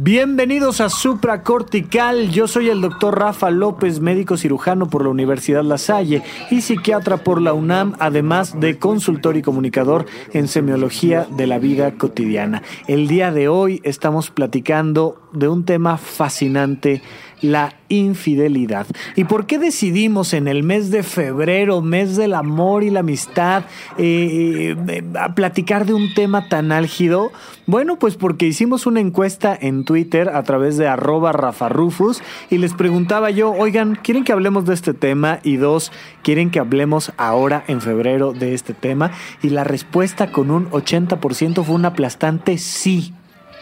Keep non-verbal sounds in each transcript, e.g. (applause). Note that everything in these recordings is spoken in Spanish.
Bienvenidos a Supracortical, yo soy el doctor Rafa López, médico cirujano por la Universidad La Salle y psiquiatra por la UNAM, además de consultor y comunicador en semiología de la vida cotidiana. El día de hoy estamos platicando de un tema fascinante la infidelidad. ¿Y por qué decidimos en el mes de febrero, mes del amor y la amistad, eh, eh, a platicar de un tema tan álgido? Bueno, pues porque hicimos una encuesta en Twitter a través de arroba rafarufus y les preguntaba yo, oigan, ¿quieren que hablemos de este tema? Y dos, ¿quieren que hablemos ahora en febrero de este tema? Y la respuesta con un 80% fue un aplastante sí.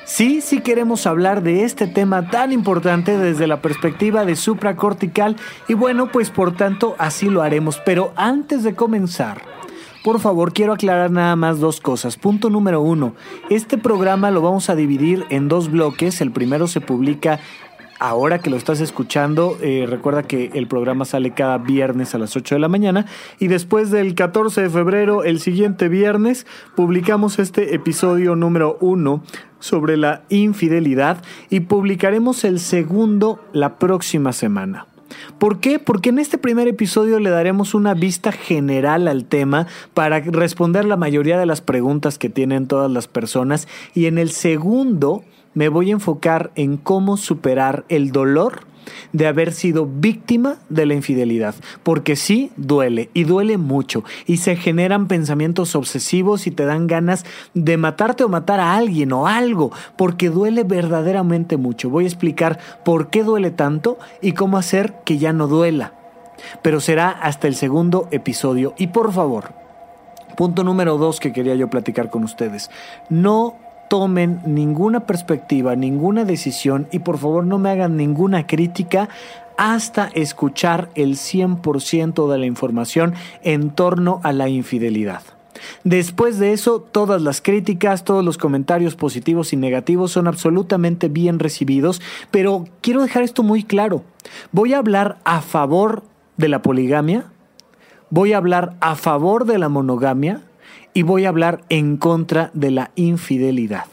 Sí, sí queremos hablar de este tema tan importante desde la perspectiva de supracortical y bueno, pues por tanto así lo haremos. Pero antes de comenzar, por favor, quiero aclarar nada más dos cosas. Punto número uno, este programa lo vamos a dividir en dos bloques. El primero se publica ahora que lo estás escuchando, eh, recuerda que el programa sale cada viernes a las 8 de la mañana y después del 14 de febrero, el siguiente viernes, publicamos este episodio número 1 sobre la infidelidad y publicaremos el segundo la próxima semana. ¿Por qué? Porque en este primer episodio le daremos una vista general al tema para responder la mayoría de las preguntas que tienen todas las personas y en el segundo me voy a enfocar en cómo superar el dolor de haber sido víctima de la infidelidad, porque sí duele y duele mucho y se generan pensamientos obsesivos y te dan ganas de matarte o matar a alguien o algo, porque duele verdaderamente mucho. Voy a explicar por qué duele tanto y cómo hacer que ya no duela. Pero será hasta el segundo episodio y por favor, punto número dos que quería yo platicar con ustedes, no tomen ninguna perspectiva, ninguna decisión y por favor no me hagan ninguna crítica hasta escuchar el 100% de la información en torno a la infidelidad. Después de eso, todas las críticas, todos los comentarios positivos y negativos son absolutamente bien recibidos, pero quiero dejar esto muy claro. Voy a hablar a favor de la poligamia, voy a hablar a favor de la monogamia, y voy a hablar en contra de la infidelidad.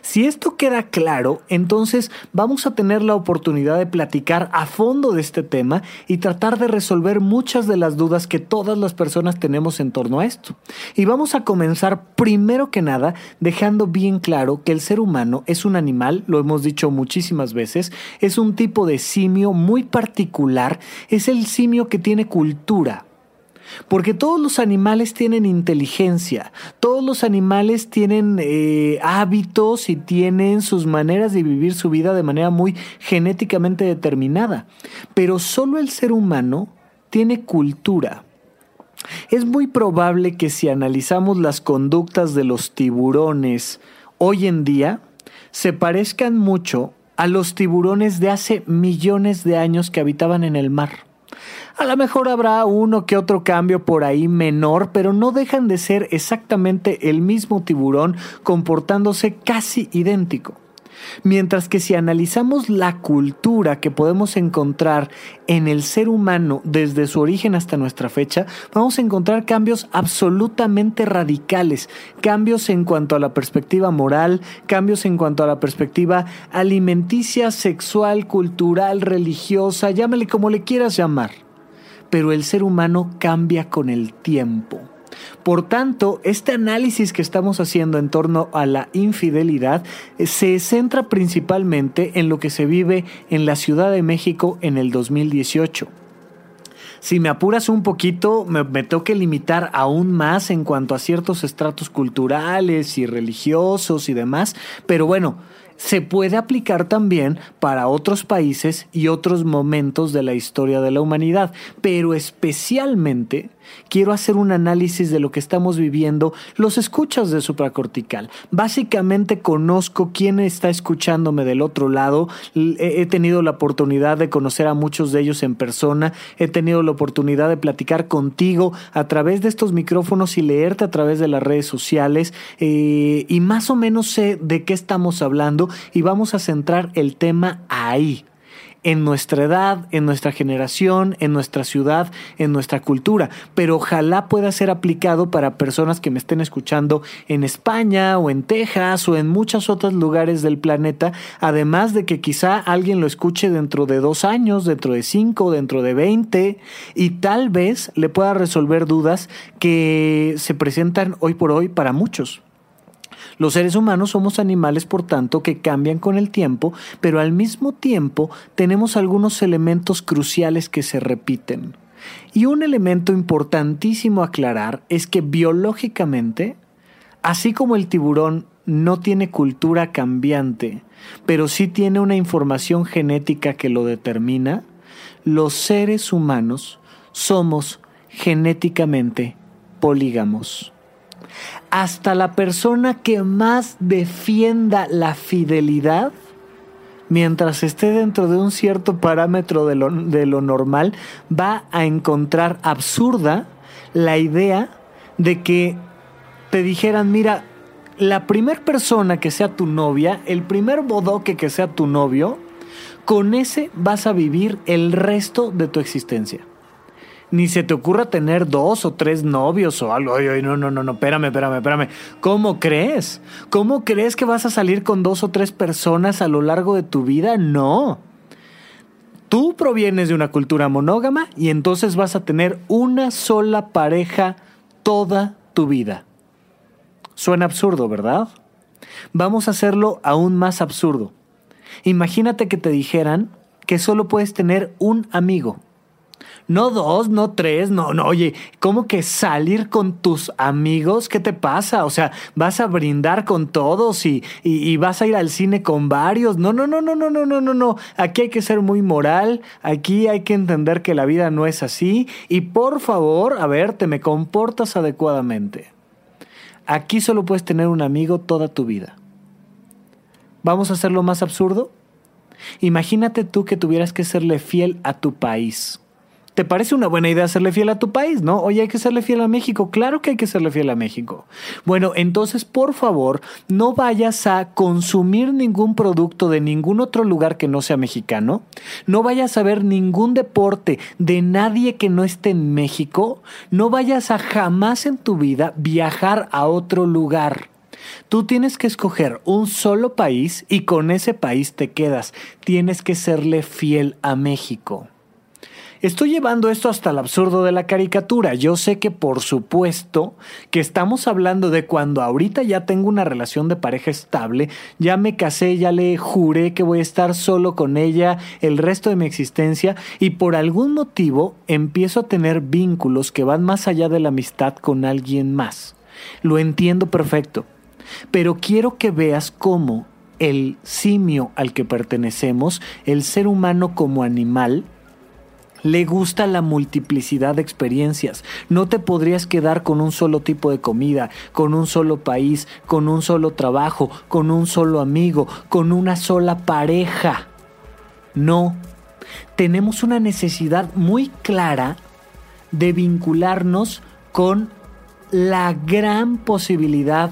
Si esto queda claro, entonces vamos a tener la oportunidad de platicar a fondo de este tema y tratar de resolver muchas de las dudas que todas las personas tenemos en torno a esto. Y vamos a comenzar primero que nada dejando bien claro que el ser humano es un animal, lo hemos dicho muchísimas veces, es un tipo de simio muy particular, es el simio que tiene cultura, porque todos los animales tienen inteligencia, todos los animales tienen eh, hábitos y tienen sus maneras de vivir su vida de manera muy genéticamente determinada. Pero solo el ser humano tiene cultura. Es muy probable que si analizamos las conductas de los tiburones hoy en día, se parezcan mucho a los tiburones de hace millones de años que habitaban en el mar. A lo mejor habrá uno que otro cambio por ahí menor, pero no dejan de ser exactamente el mismo tiburón comportándose casi idéntico. Mientras que si analizamos la cultura que podemos encontrar en el ser humano desde su origen hasta nuestra fecha, vamos a encontrar cambios absolutamente radicales, cambios en cuanto a la perspectiva moral, cambios en cuanto a la perspectiva alimenticia, sexual, cultural, religiosa, llámale como le quieras llamar pero el ser humano cambia con el tiempo. Por tanto, este análisis que estamos haciendo en torno a la infidelidad eh, se centra principalmente en lo que se vive en la Ciudad de México en el 2018. Si me apuras un poquito, me, me que limitar aún más en cuanto a ciertos estratos culturales y religiosos y demás, pero bueno, se puede aplicar también para otros países y otros momentos de la historia de la humanidad, pero especialmente quiero hacer un análisis de lo que estamos viviendo, los escuchas de supracortical. Básicamente conozco quién está escuchándome del otro lado, he tenido la oportunidad de conocer a muchos de ellos en persona, he tenido la oportunidad de platicar contigo a través de estos micrófonos y leerte a través de las redes sociales. Eh, y más o menos sé de qué estamos hablando y vamos a centrar el tema ahí, en nuestra edad, en nuestra generación, en nuestra ciudad, en nuestra cultura, pero ojalá pueda ser aplicado para personas que me estén escuchando en España o en Texas o en muchos otros lugares del planeta, además de que quizá alguien lo escuche dentro de dos años, dentro de cinco, dentro de veinte, y tal vez le pueda resolver dudas que se presentan hoy por hoy para muchos. Los seres humanos somos animales, por tanto, que cambian con el tiempo, pero al mismo tiempo tenemos algunos elementos cruciales que se repiten. Y un elemento importantísimo aclarar es que biológicamente, así como el tiburón no tiene cultura cambiante, pero sí tiene una información genética que lo determina, los seres humanos somos genéticamente polígamos hasta la persona que más defienda la fidelidad, mientras esté dentro de un cierto parámetro de lo, normal, va a encontrar absurda la idea de que te dijeran, mira, la primer persona que sea tu novia, el primer bodoque que sea tu novio, con ese vas a vivir el resto de tu existencia ni se te ocurra tener dos o tres novios o algo. Ay, no, no, no, no, espérame, espérame, espérame. ¿Cómo crees? ¿Cómo crees que vas a salir con dos o tres personas a lo largo de tu vida? No. Tú provienes de una cultura monógama y entonces vas a tener una sola pareja toda tu vida. Suena absurdo, ¿verdad? Vamos a hacerlo aún más absurdo. Imagínate que te dijeran que solo puedes tener un amigo no dos, no tres, no, no, oye, ¿cómo que salir con tus amigos? ¿Qué te pasa? O sea, vas a brindar con todos y, y, vas a ir al cine con varios. No, no, no, no, no, no, no, no, no. Aquí hay que ser muy moral, aquí hay que entender que la vida no es así y por favor, a ver, te me comportas adecuadamente. Aquí solo puedes tener un amigo toda tu vida. ¿Vamos a hacerlo más absurdo? Imagínate tú que tuvieras que serle fiel a tu país. ¿Te parece una buena idea serle fiel a tu país, no? Oye, hay que serle fiel a México. Claro que hay que serle fiel a México. Bueno, entonces, por favor, no vayas a consumir ningún producto de ningún otro lugar que no sea mexicano. No vayas a ver ningún deporte de nadie que no esté en México. No vayas a jamás en tu vida viajar a otro lugar. Tú tienes que escoger un solo país y con ese país te quedas. Tienes que serle fiel a México. Estoy llevando esto hasta el absurdo de la caricatura. Yo sé que por supuesto que estamos hablando de cuando ahorita ya tengo una relación de pareja estable, ya me casé, ya le juré que voy a estar solo con ella el resto de mi existencia y por algún motivo empiezo a tener vínculos que van más allá de la amistad con alguien más. Lo entiendo perfecto, pero quiero que veas cómo el simio al que pertenecemos, el ser humano como animal, le gusta la multiplicidad de experiencias. No te podrías quedar con un solo tipo de comida, con un solo país, con un solo trabajo, con un solo amigo, con una sola pareja. No. Tenemos una necesidad muy clara de vincularnos con la gran posibilidad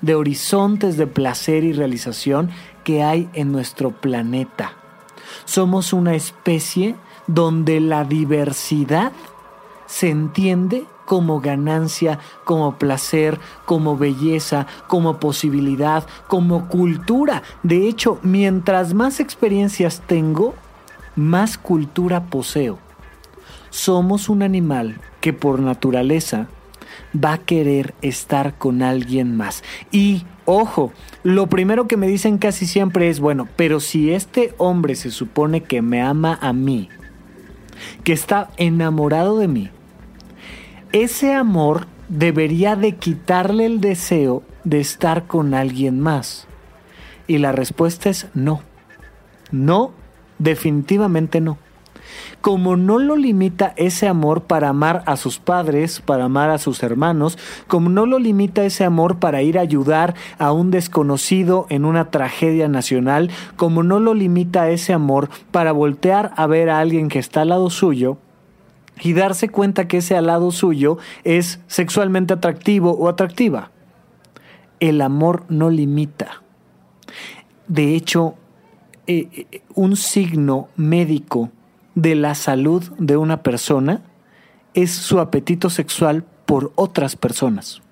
de horizontes de placer y realización que hay en nuestro planeta. Somos una especie donde la diversidad se entiende como ganancia, como placer, como belleza, como posibilidad, como cultura. De hecho, mientras más experiencias tengo, más cultura poseo. Somos un animal que por naturaleza va a querer estar con alguien más. Y, ojo, lo primero que me dicen casi siempre es, bueno, pero si este hombre se supone que me ama a mí, que está enamorado de mí, ese amor debería de quitarle el deseo de estar con alguien más. Y la respuesta es no. No, definitivamente no. Como no lo limita ese amor para amar a sus padres, para amar a sus hermanos, como no lo limita ese amor para ir a ayudar a un desconocido en una tragedia nacional, como no lo limita ese amor para voltear a ver a alguien que está al lado suyo, y darse cuenta que ese al lado suyo es sexualmente atractivo o atractiva. El amor no limita. De hecho, eh, eh, un signo médico de la salud de una persona es su apetito sexual por otras personas.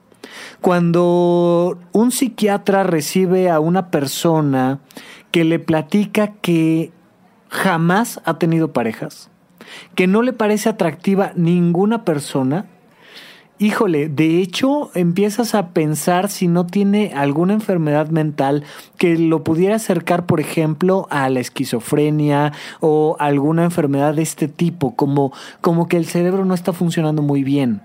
Cuando un psiquiatra recibe a una persona que le platica que jamás ha tenido parejas, que no le parece atractiva ninguna persona, híjole, de hecho empiezas a pensar si no tiene alguna enfermedad mental que lo pudiera acercar, por ejemplo, a la esquizofrenia o alguna enfermedad de este tipo, como, como que el cerebro no está funcionando muy bien.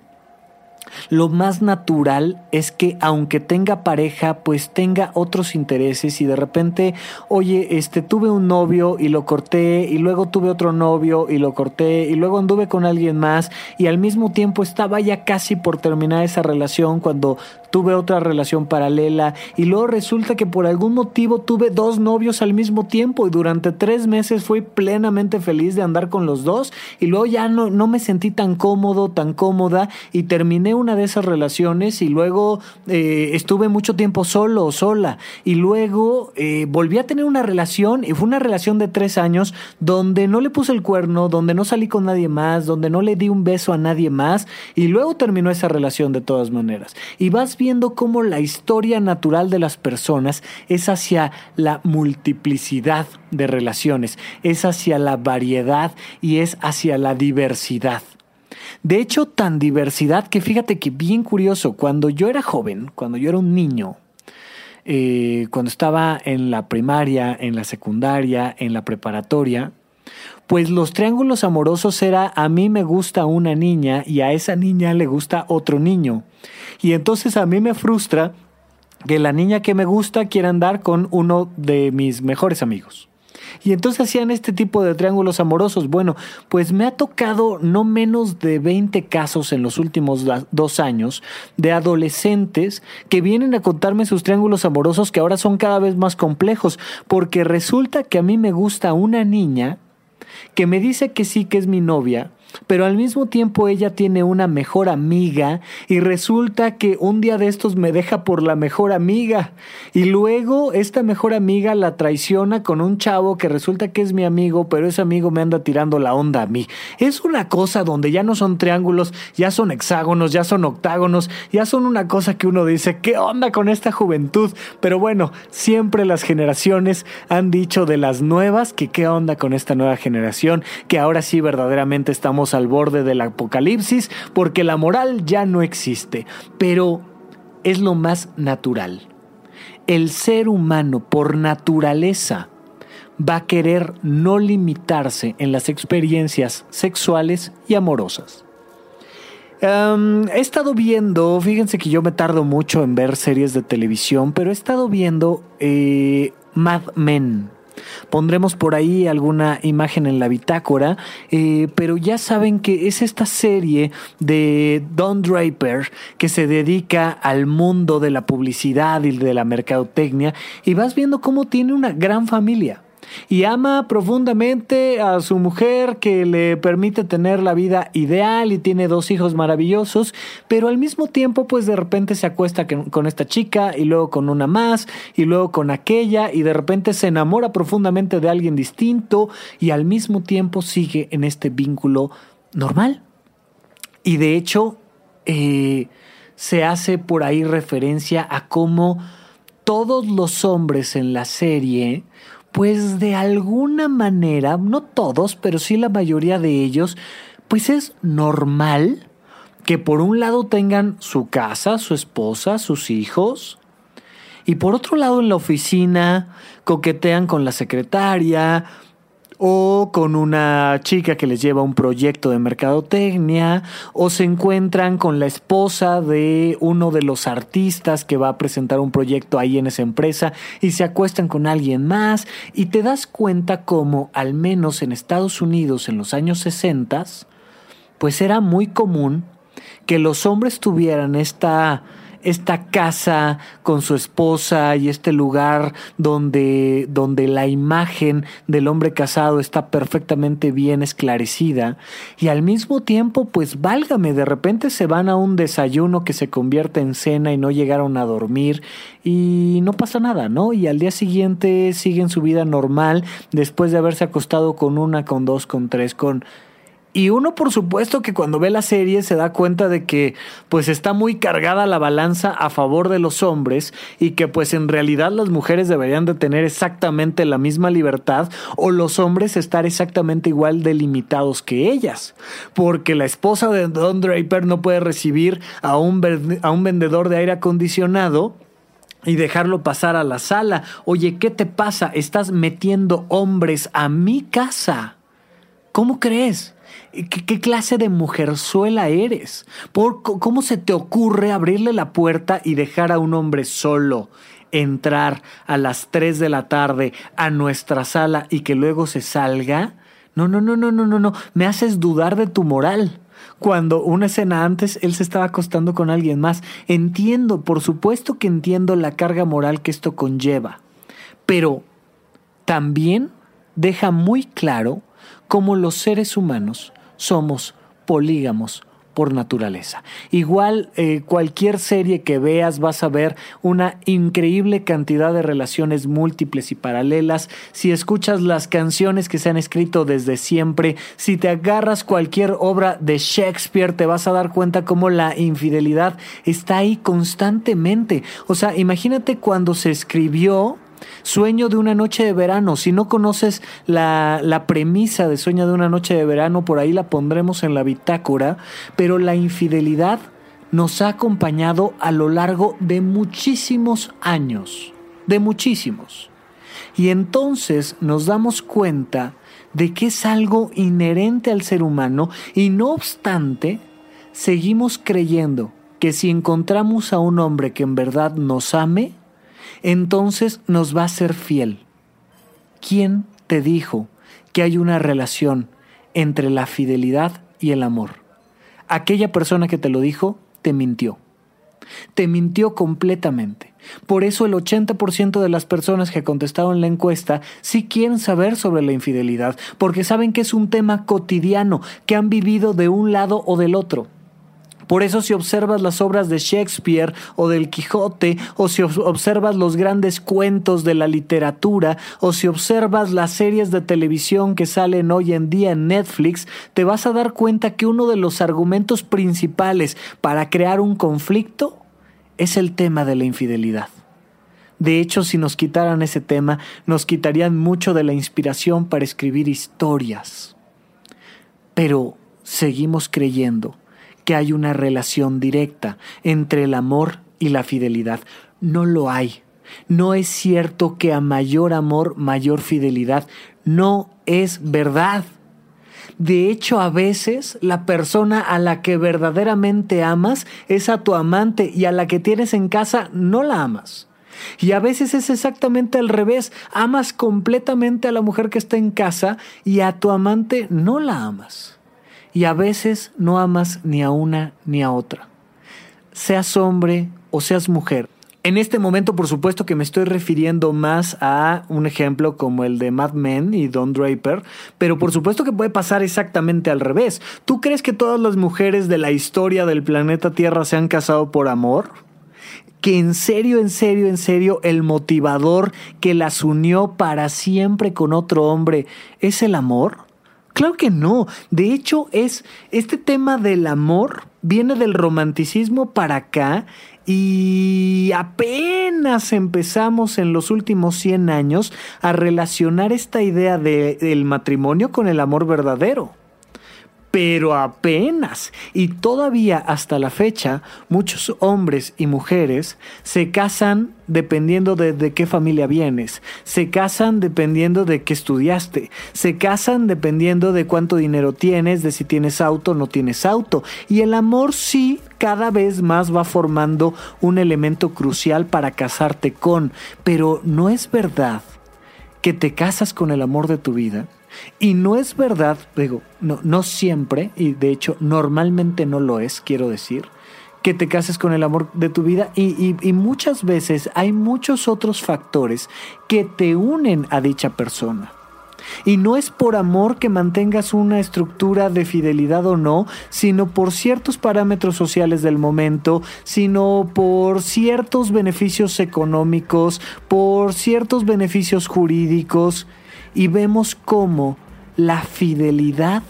Lo más natural es que aunque tenga pareja, pues tenga otros intereses y de repente, oye, este tuve un novio y lo corté y luego tuve otro novio y lo corté y luego anduve con alguien más y al mismo tiempo estaba ya casi por terminar esa relación cuando tuve otra relación paralela y luego resulta que por algún motivo tuve dos novios al mismo tiempo y durante tres meses fui plenamente feliz de andar con los dos y luego ya no, no me sentí tan cómodo, tan cómoda y terminé una de esas relaciones y luego eh, estuve mucho tiempo solo o sola y luego eh, volví a tener una relación y fue una relación de tres años donde no le puse el cuerno, donde no salí con nadie más, donde no le di un beso a nadie más y luego terminó esa relación de todas maneras. Y vas viendo cómo la historia natural de las personas es hacia la multiplicidad de relaciones, es hacia la variedad y es hacia la diversidad. De hecho, tan diversidad que fíjate que bien curioso, cuando yo era joven, cuando yo era un niño, eh, cuando estaba en la primaria, en la secundaria, en la preparatoria, pues los triángulos amorosos era a mí me gusta una niña y a esa niña le gusta otro niño. Y entonces a mí me frustra que la niña que me gusta quiera andar con uno de mis mejores amigos. Y entonces hacían este tipo de triángulos amorosos. Bueno, pues me ha tocado no menos de 20 casos en los últimos dos años de adolescentes que vienen a contarme sus triángulos amorosos que ahora son cada vez más complejos, porque resulta que a mí me gusta una niña que me dice que sí, que es mi novia, pero al mismo tiempo ella tiene una mejor amiga y resulta que un día de estos me deja por la mejor amiga y luego esta mejor amiga la traiciona con un chavo que resulta que es mi amigo, pero ese amigo me anda tirando la onda a mí. Es una cosa donde ya no son triángulos, ya son hexágonos, ya son octágonos, ya son una cosa que uno dice, ¿qué onda con esta juventud? Pero bueno, siempre las generaciones han dicho de las nuevas que qué onda con esta nueva generación, que ahora sí verdaderamente estamos al borde del apocalipsis porque la moral ya no existe, pero es lo más natural. El ser humano por naturaleza va a querer no limitarse en las experiencias sexuales y amorosas. he estado viendo, fíjense que yo me tardo mucho en ver series de televisión, pero he estado viendo eh, Mad Men. Pondremos por ahí alguna imagen en la bitácora, eh, pero ya saben que es esta serie de Don Draper que se dedica al mundo de la publicidad y de la mercadotecnia y vas viendo cómo tiene una gran familia y ama profundamente a su mujer que le permite tener la vida ideal y tiene dos hijos maravillosos, pero al mismo tiempo pues de repente se acuesta con esta chica y luego con una más y luego con aquella y de repente se enamora profundamente de alguien distinto y al mismo tiempo sigue en este vínculo normal. Y de hecho eh, se hace por ahí referencia a cómo todos los hombres en la serie pues de alguna manera, no todos, pero sí la mayoría de ellos, pues es normal que por un lado tengan su casa, su esposa, sus hijos, y por otro lado en la oficina coquetean con la secretaria, o con una chica que les lleva un proyecto de mercadotecnia, o se encuentran con la esposa de uno de los artistas que va a presentar un proyecto ahí en esa empresa y se acuestan con alguien más. Y te das cuenta como al menos en Estados Unidos en los años 60, pues era muy común que los hombres tuvieran esta esta casa con su esposa y este lugar donde, donde la imagen del hombre casado está perfectamente bien esclarecida y al mismo tiempo pues válgame, de repente se van a un desayuno que se convierte en cena y no llegaron a dormir y no pasa nada, ¿no? Y al día siguiente siguen su vida normal después de haberse acostado con una, con dos, con tres, con y uno, por supuesto, que cuando ve la serie se da cuenta de que pues está muy cargada la balanza a favor de los hombres y que pues en realidad las mujeres deberían de tener exactamente la misma libertad o los hombres estar exactamente igual delimitados que ellas. Porque la esposa de Don Draper no puede recibir a un, a un vendedor de aire acondicionado y dejarlo pasar a la sala. Oye, ¿qué te pasa? Estás metiendo hombres a mi casa. ¿Cómo crees? ¿Qué, clase de mujerzuela eres? ¿Por, ¿Cómo se te ocurre abrirle la puerta y dejar a un hombre solo entrar a las 3 de la tarde a nuestra sala y que luego se salga? No, no, no, no, no, no, no. Me haces dudar de tu moral. Cuando una escena antes él se estaba acostando con alguien más. Entiendo, por supuesto que entiendo la carga moral que esto conlleva. Pero también deja muy claro cómo los seres humanos somos polígamos por naturaleza. Igual eh, cualquier serie que veas vas a ver una increíble cantidad de relaciones múltiples y paralelas. Si escuchas las canciones que se han escrito desde siempre, si te agarras cualquier obra de Shakespeare, te vas a dar cuenta cómo la infidelidad está ahí constantemente. O sea, imagínate cuando se escribió Sueño de una noche de verano. Si no conoces la, la, premisa de Sueño de una noche de verano, por ahí la pondremos en la bitácora, pero la infidelidad nos ha acompañado a lo largo de muchísimos años, de muchísimos. Y entonces nos damos cuenta de que es algo inherente al ser humano y no obstante, seguimos creyendo que si encontramos a un hombre que en verdad nos ame, entonces nos va a ser fiel. ¿Quién te dijo que hay una relación entre la fidelidad y el amor? Aquella persona que te lo dijo te mintió. Te mintió completamente. Por eso el 80% de las personas que contestaron la encuesta sí quieren saber sobre la infidelidad, porque saben que es un tema cotidiano, que han vivido de un lado o del otro. Por eso si observas las obras de Shakespeare o del Quijote, o si observas los grandes cuentos de la literatura, o si observas las series de televisión que salen hoy en día en Netflix, te vas a dar cuenta que uno de los argumentos principales para crear un conflicto es el tema de la infidelidad. De hecho, si nos quitaran ese tema, nos quitarían mucho de la inspiración para escribir historias. Pero seguimos creyendo que hay una relación directa entre el amor y la fidelidad. No lo hay. No es cierto que a mayor amor, mayor fidelidad. No es verdad. De hecho, a veces la persona a la que verdaderamente amas es a tu amante y a la que tienes en casa no la amas. Y a veces es exactamente al revés. Amas completamente a la mujer que está en casa y a tu amante no la amas y a veces no amas ni a una ni a otra. Seas hombre o seas mujer. En este momento, por supuesto que me estoy refiriendo más a un ejemplo como el de Mad Men y Don Draper, pero por supuesto que puede pasar exactamente al revés. ¿Tú crees que todas las mujeres de la historia del planeta Tierra se han casado por amor? que en serio, en serio, en serio, el motivador que las unió para siempre con otro hombre es el amor? Claro que no. De hecho, es este tema del amor viene del romanticismo para acá y apenas empezamos en los últimos 100 años a relacionar esta idea del matrimonio con el amor verdadero. Pero apenas. Y todavía hasta la fecha, muchos hombres y mujeres se casan dependiendo de, de, qué familia vienes, se casan dependiendo de qué estudiaste, se casan dependiendo de cuánto dinero tienes, de si tienes auto o no tienes auto. Y el amor sí cada vez más va formando un elemento crucial para casarte con, pero no es verdad que te casas con el amor de tu vida y no es verdad, digo, no, no siempre, y de hecho normalmente no lo es, quiero decir, que te cases con el amor de tu vida y, y, muchas veces hay muchos otros factores que te unen a dicha persona. Y no es por amor que mantengas una estructura de fidelidad o no, sino por ciertos parámetros sociales del momento, sino por ciertos beneficios económicos, por ciertos beneficios jurídicos y vemos cómo la fidelidad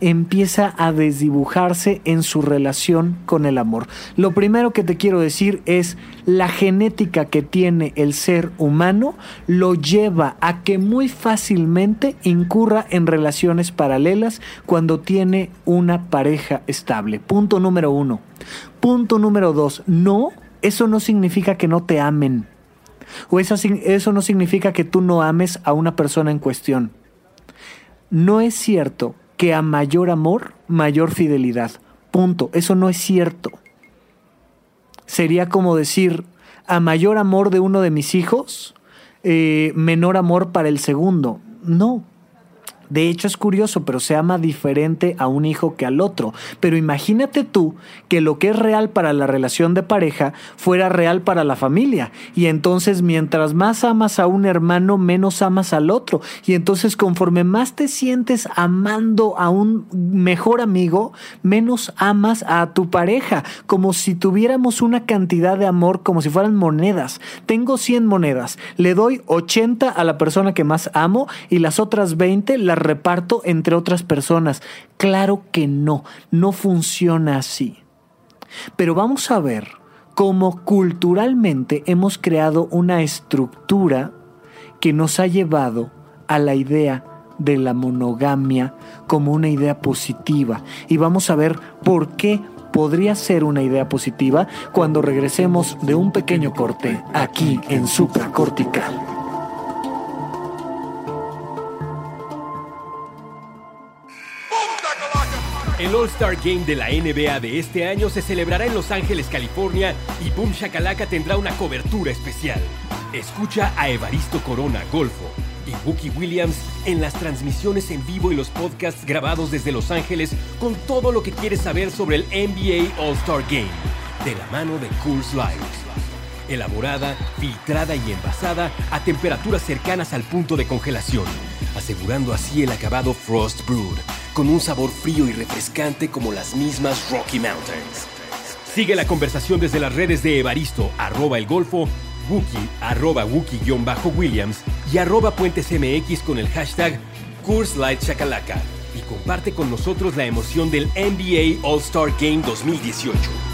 empieza a desdibujarse en su relación con el amor. Lo primero que te quiero decir es la genética que tiene el ser humano lo lleva a que muy fácilmente incurra en relaciones paralelas cuando tiene una pareja estable. Punto número uno. Punto número dos. No, eso no significa que no te amen. O eso, no significa que tú no ames a una persona en cuestión. No es cierto que a mayor amor, mayor fidelidad. Punto. Eso no es cierto. Sería como decir, a mayor amor de uno de mis hijos, eh, menor amor para el segundo. No, de hecho es curioso, pero se ama diferente a un hijo que al otro. Pero imagínate tú que lo que es real para la relación de pareja fuera real para la familia. Y entonces mientras más amas a un hermano, menos amas al otro. Y entonces conforme más te sientes amando a un mejor amigo, menos amas a tu pareja. Como si tuviéramos una cantidad de amor como si fueran monedas. Tengo 100 monedas, le doy 80 a la persona que más amo y las otras 20 las reparto entre otras personas. Claro que no, no funciona así. Pero vamos a ver cómo culturalmente hemos creado una estructura que nos ha llevado a la idea de la monogamia como una idea positiva. Y vamos a ver por qué podría ser una idea positiva cuando regresemos de un pequeño corte aquí en supracortical. El All-Star Game de la NBA de este año se celebrará en Los Ángeles, California y Boom Shakalaka tendrá una cobertura especial. Escucha a Evaristo Corona Golfo y Wookie Williams en las transmisiones en vivo y los podcasts grabados desde Los Ángeles con todo lo que quieres saber sobre el NBA All-Star Game, de la mano de Coors Light. Elaborada, filtrada y envasada a temperaturas cercanas al punto de congelación, asegurando así el acabado Frost Brood con un sabor frío y refrescante como las mismas Rocky Mountains. Sigue la conversación desde las redes de Evaristo, arroba el Golfo, Wookie, arroba Wookie-Williams y arroba Puentes MX con el hashtag Coors Light Chakalaka y comparte con nosotros la emoción del NBA All-Star Game 2018.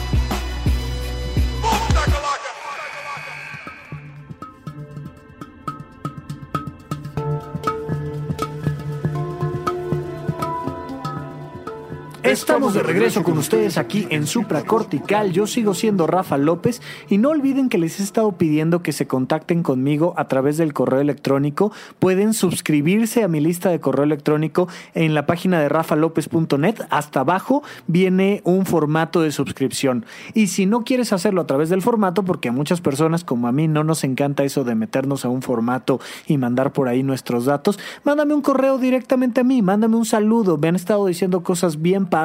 Estamos de regreso con ustedes aquí en Supra Cortical. Yo sigo siendo Rafa López y no olviden que les he estado pidiendo que se contacten conmigo a través del correo electrónico. Pueden suscribirse a mi lista de correo electrónico en la página de rafalopez.net. Hasta abajo viene un formato de suscripción. Y si no quieres hacerlo a través del formato, porque a muchas personas como a mí no nos encanta eso de meternos a un formato y mandar por ahí nuestros datos, mándame un correo directamente a mí, mándame un saludo. Me han estado diciendo cosas bien padres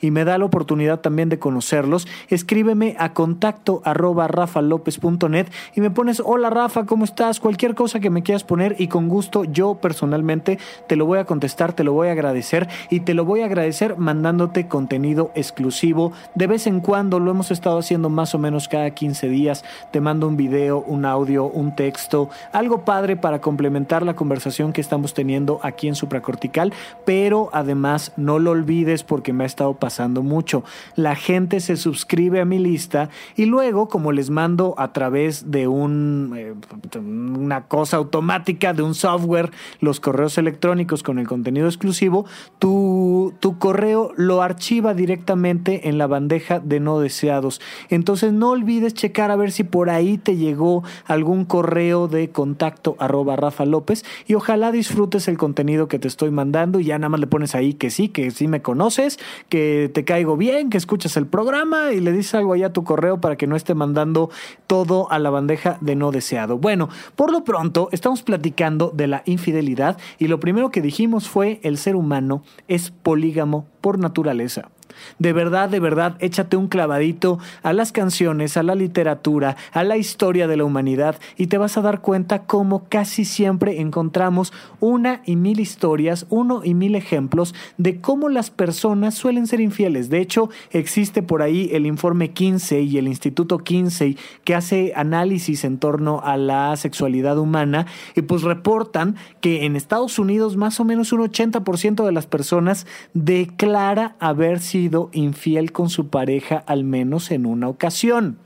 y me da la oportunidad también de conocerlos, escríbeme a contacto arroba rafalopez.net y me pones, hola Rafa, ¿cómo estás? Cualquier cosa que me quieras poner y con gusto yo personalmente te lo voy a contestar, te lo voy a agradecer y te lo voy a agradecer mandándote contenido exclusivo. De vez en cuando lo hemos estado haciendo más o menos cada 15 días. Te mando un video, un audio, un texto, algo padre para complementar la conversación que estamos teniendo aquí en Supracortical, pero además no lo olvides porque me ha estado pasando mucho. La gente se suscribe a mi lista y luego, como les mando a través de un, eh, una cosa automática, de un software, los correos electrónicos con el contenido exclusivo, tu, tu correo lo archiva directamente en la bandeja de no deseados. Entonces no olvides checar a ver si por ahí te llegó algún correo de contacto arroba Rafa López y ojalá disfrutes el contenido que te estoy mandando y ya nada más le pones ahí que sí, que sí me conoces, que te caigo bien, que escuchas el programa y le dices algo ahí a tu correo para que no esté mandando todo a la bandeja de no deseado. Bueno, por lo pronto estamos platicando de la infidelidad y lo primero que dijimos fue el ser humano es polígamo por naturaleza. De verdad, de verdad, échate un clavadito a las canciones, a la literatura, a la historia de la humanidad y te vas a dar cuenta cómo casi siempre encontramos una y mil historias, uno y mil ejemplos de cómo las personas suelen ser infieles. De hecho, existe por ahí el informe Kinsey y el Instituto Kinsey que hace análisis en torno a la sexualidad humana y pues reportan que en Estados Unidos más o menos un 80% de las personas declara haber sido infiel con su pareja al menos en una ocasión.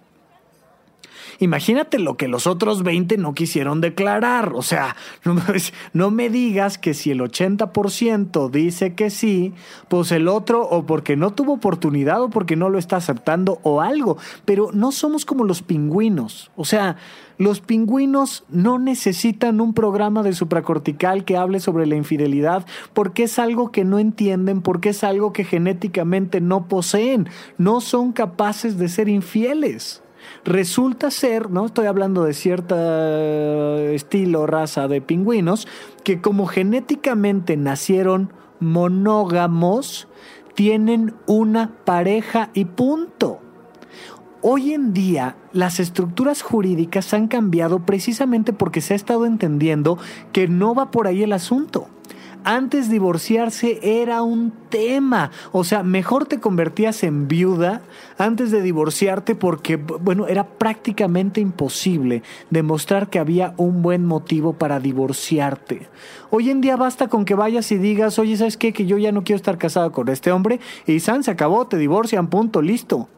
Imagínate lo que los otros 20 no quisieron declarar. O sea, (laughs) no, me digas que si el 80% dice que sí, pues el otro o porque no tuvo oportunidad o porque no lo está aceptando o algo. Pero no somos como los pingüinos. O sea, los pingüinos no necesitan un programa de supracortical que hable sobre la infidelidad porque es algo que no entienden, porque es algo que genéticamente no poseen. No son capaces de ser infieles. Resulta ser, no estoy hablando de cierto estilo, raza de pingüinos, que como genéticamente nacieron monógamos, tienen una pareja y punto. Hoy en día las estructuras jurídicas han cambiado precisamente porque se ha estado entendiendo que no va por ahí el asunto antes divorciarse era un tema. O sea, mejor te convertías en viuda antes de divorciarte porque, bueno, era prácticamente imposible demostrar que había un buen motivo para divorciarte. Hoy en día basta con que vayas y digas, oye, ¿sabes qué? Que yo ya no quiero estar casado con este hombre y San se acabó, te divorcian, punto, listo.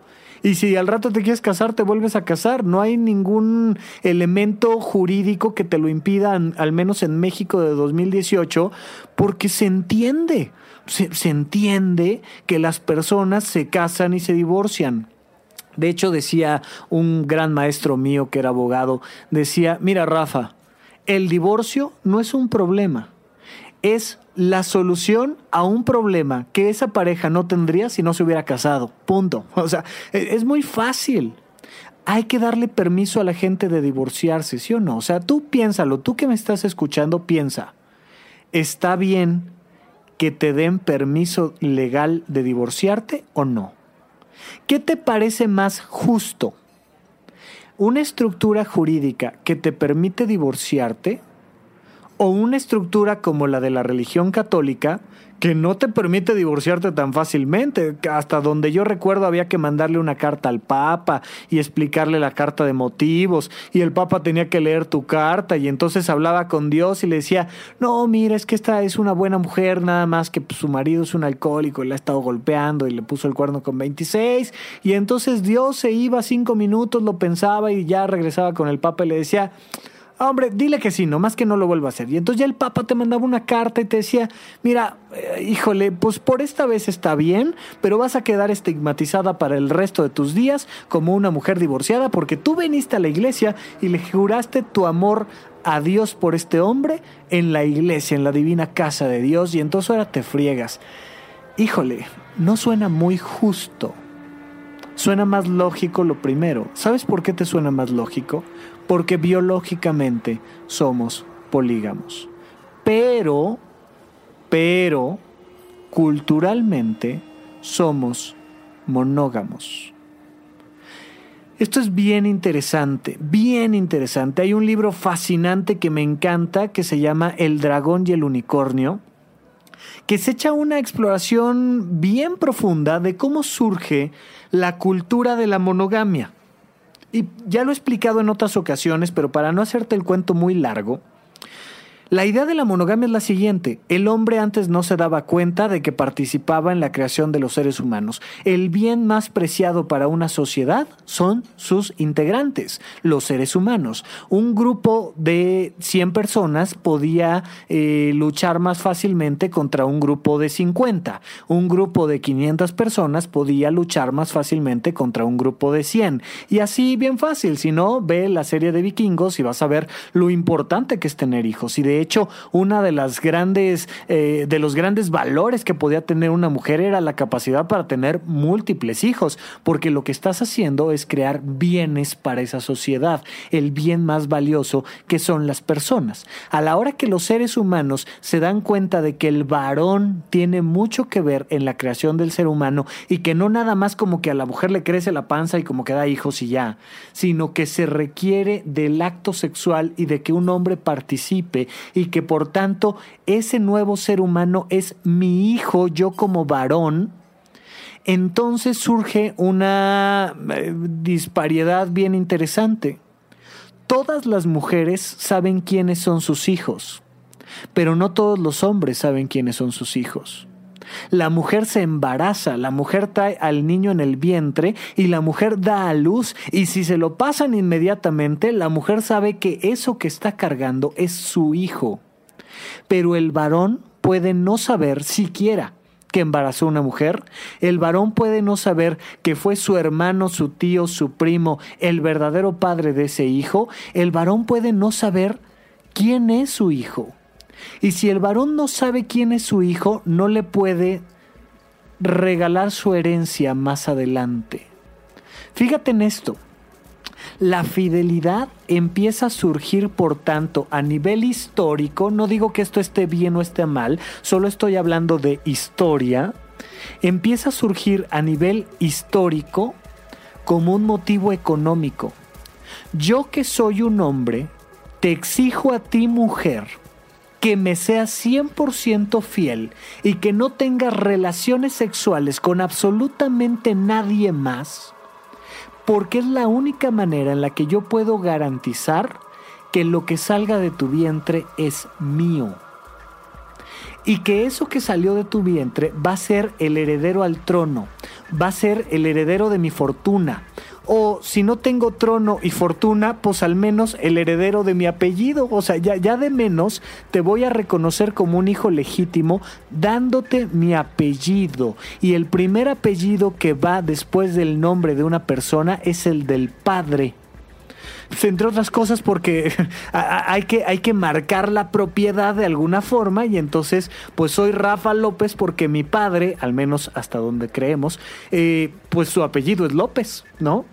Y si al rato te quieres casar, te vuelves a casar. No hay ningún elemento jurídico que te lo impida, al menos en México de 2018, porque se entiende. Se, se entiende que las personas se casan y se divorcian. De hecho, decía un gran maestro mío que era abogado, decía, mira Rafa, el divorcio no es un problema, es la solución a un problema que esa pareja no tendría si no se hubiera casado. Punto. (laughs) O sea, e, es muy fácil. Hay que darle permiso a la gente de divorciarse, ¿sí o no? O sea, tú piénsalo, tú que me estás escuchando, piensa. ¿Está bien que te den permiso legal de divorciarte o no? ¿Qué te parece más justo? ¿Una estructura jurídica que te permite divorciarte o una estructura como la de la religión católica que no te permite divorciarte tan fácilmente. Hasta donde yo recuerdo había que mandarle una carta al Papa y explicarle la carta de motivos y el Papa tenía que leer tu carta y entonces hablaba con Dios y le decía, no, mira, es que esta es una buena mujer, nada más que su marido es un alcohólico y la ha estado golpeando y le puso el cuerno con 26 y entonces Dios se iba cinco minutos, lo pensaba y ya regresaba con el Papa y le decía, hombre, dile que sí, nomás que no lo vuelva a hacer. Y entonces ya el Papa te mandaba una carta y te decía, mira, eh, híjole, pues por esta vez está bien, pero vas a quedar estigmatizada para el resto de tus días como una mujer divorciada porque tú viniste a la iglesia y le juraste tu amor a Dios por este hombre en la iglesia, en la divina casa de Dios, y entonces ahora te friegas. Híjole, no suena muy justo. Suena más lógico lo primero. ¿Sabes por qué te suena más lógico? Porque biológicamente somos polígamos. Pero, pero, culturalmente somos monógamos. Esto es bien interesante, bien interesante. Hay un libro fascinante que me encanta que se llama El dragón y el unicornio, que se echa una exploración bien profunda de cómo surge la cultura de la monogamia. Y ya lo he explicado en otras ocasiones, pero para no hacerte el cuento muy largo, La idea de la monogamia es la siguiente. El hombre antes no se daba cuenta de que participaba en la creación de los seres humanos. El bien más preciado para una sociedad son sus integrantes, los seres humanos. Un grupo de 100 personas podía eh, luchar más fácilmente contra un grupo de 50. Un grupo de 500 personas podía luchar más fácilmente contra un grupo de 100. Y así bien fácil. Si no, ve la serie de vikingos y vas a ver lo importante que es tener hijos. Y de hecho, una de las grandes, eh, de los grandes valores que podía tener una mujer era la capacidad para tener múltiples hijos, porque lo que estás haciendo es crear bienes para esa sociedad, el bien más valioso que son las personas. A la hora que los seres humanos se dan cuenta de que el varón tiene mucho que ver en la creación del ser humano y que no nada más como que a la mujer le crece la panza y como que da hijos y ya, sino que se requiere del acto sexual y de que un hombre participe y que por tanto ese nuevo ser humano es mi hijo, yo como varón, entonces surge una eh, disparidad bien interesante. Todas las mujeres saben quiénes son sus hijos, pero no todos los hombres saben quiénes son sus hijos. La mujer se embaraza, la mujer trae al niño en el vientre y la mujer da a luz y si se lo pasan inmediatamente, la mujer sabe que eso que está cargando es su hijo. Pero el varón puede no saber siquiera que embarazó una mujer, el varón puede no saber que fue su hermano, su tío, su primo, el verdadero padre de ese hijo, el varón puede no saber quién es su hijo. Y si el varón no sabe quién es su hijo, no le puede regalar su herencia más adelante. Fíjate en esto. La fidelidad empieza a surgir, por tanto, a nivel histórico, no digo que esto esté bien o esté mal, solo estoy hablando de historia, empieza a surgir a nivel histórico como un motivo económico. Yo que soy un hombre, te exijo a ti mujer, que me sea 100% fiel y que no tenga relaciones sexuales con absolutamente nadie más, porque es la única manera en la que yo puedo garantizar que lo que salga de tu vientre es mío. Y que eso que salió de tu vientre va a ser el heredero al trono, va a ser el heredero de mi fortuna, o si no tengo trono y fortuna, pues al menos el heredero de mi apellido. O sea, ya, ya de menos te voy a reconocer como un hijo legítimo dándote mi apellido. Y el primer apellido que va después del nombre de una persona es el del padre entre otras cosas porque (laughs) hay que, hay que marcar la propiedad de alguna forma y entonces pues soy Rafa López porque mi padre, al menos hasta donde creemos, eh, pues su apellido es López, ¿no?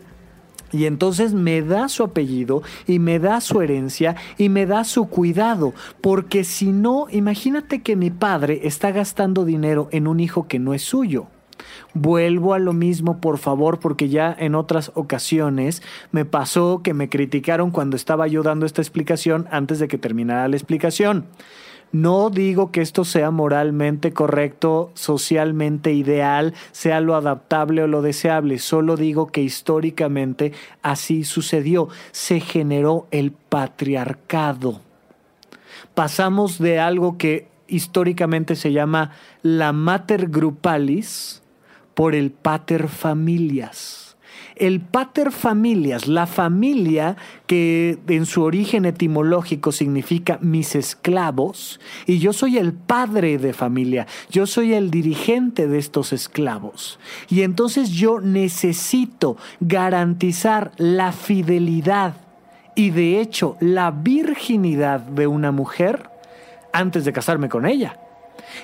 Y entonces me da su apellido y me da su herencia y me da su cuidado. Porque si no, imagínate que mi padre está gastando dinero en un hijo que no es suyo. Vuelvo a lo mismo, por favor, porque ya en otras ocasiones me pasó que me criticaron cuando estaba yo dando esta explicación antes de que terminara la explicación. No digo que esto sea moralmente correcto, socialmente ideal, sea lo adaptable o lo deseable, solo digo que históricamente así sucedió. Se generó el patriarcado. Pasamos de algo que históricamente se llama la mater grupalis por el pater familias el pater familias, la familia que en su origen etimológico significa mis esclavos, y yo soy el padre de familia, yo soy el dirigente de estos esclavos. Y entonces yo necesito garantizar la fidelidad y de hecho la virginidad de una mujer antes de casarme con ella.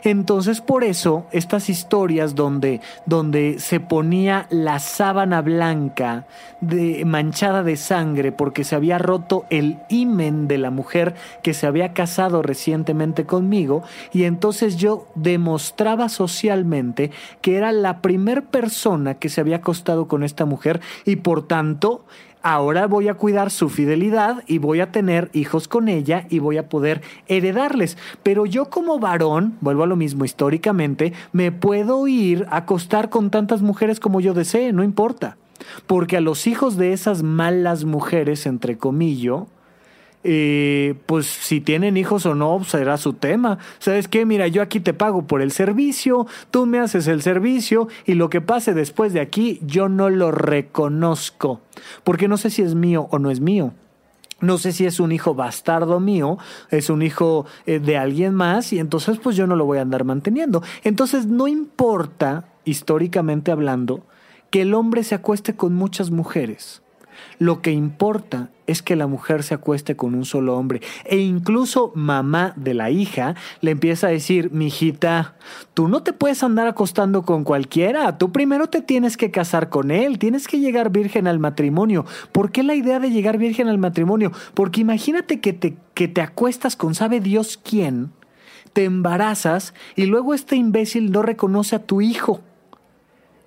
Entonces por eso estas historias donde, donde se ponía la sábana blanca de, manchada de sangre porque se había roto el himen de la mujer que se había casado recientemente conmigo y entonces yo demostraba socialmente que era la primer persona que se había acostado con esta mujer y por tanto ahora voy a cuidar su fidelidad y voy a tener hijos con ella y voy a poder heredarles. Pero yo como varón, vuelvo a lo mismo históricamente, me puedo ir a acostar con tantas mujeres como yo desee, no importa. Porque a los hijos de esas malas mujeres, entre comillas, eh, pues si tienen hijos o no, será su tema. ¿Sabes qué? Mira, yo aquí te pago por el servicio, tú me haces el servicio y lo que pase después de aquí yo no lo reconozco, porque no sé si es mío o no es mío. No sé si es un hijo bastardo mío, es un hijo eh, de alguien más y entonces pues yo no lo voy a andar manteniendo. Entonces no importa, históricamente hablando, que el hombre se acueste con muchas mujeres. Lo que importa es que la mujer se acueste con un solo hombre. E incluso mamá de la hija le empieza a decir, mijita, tú no te puedes andar acostando con cualquiera, tú primero te tienes que casar con él, tienes que llegar virgen al matrimonio. ¿Por qué la idea de llegar virgen al matrimonio? Porque imagínate que te, que te acuestas con sabe Dios quién, te embarazas y luego este imbécil no reconoce a tu hijo.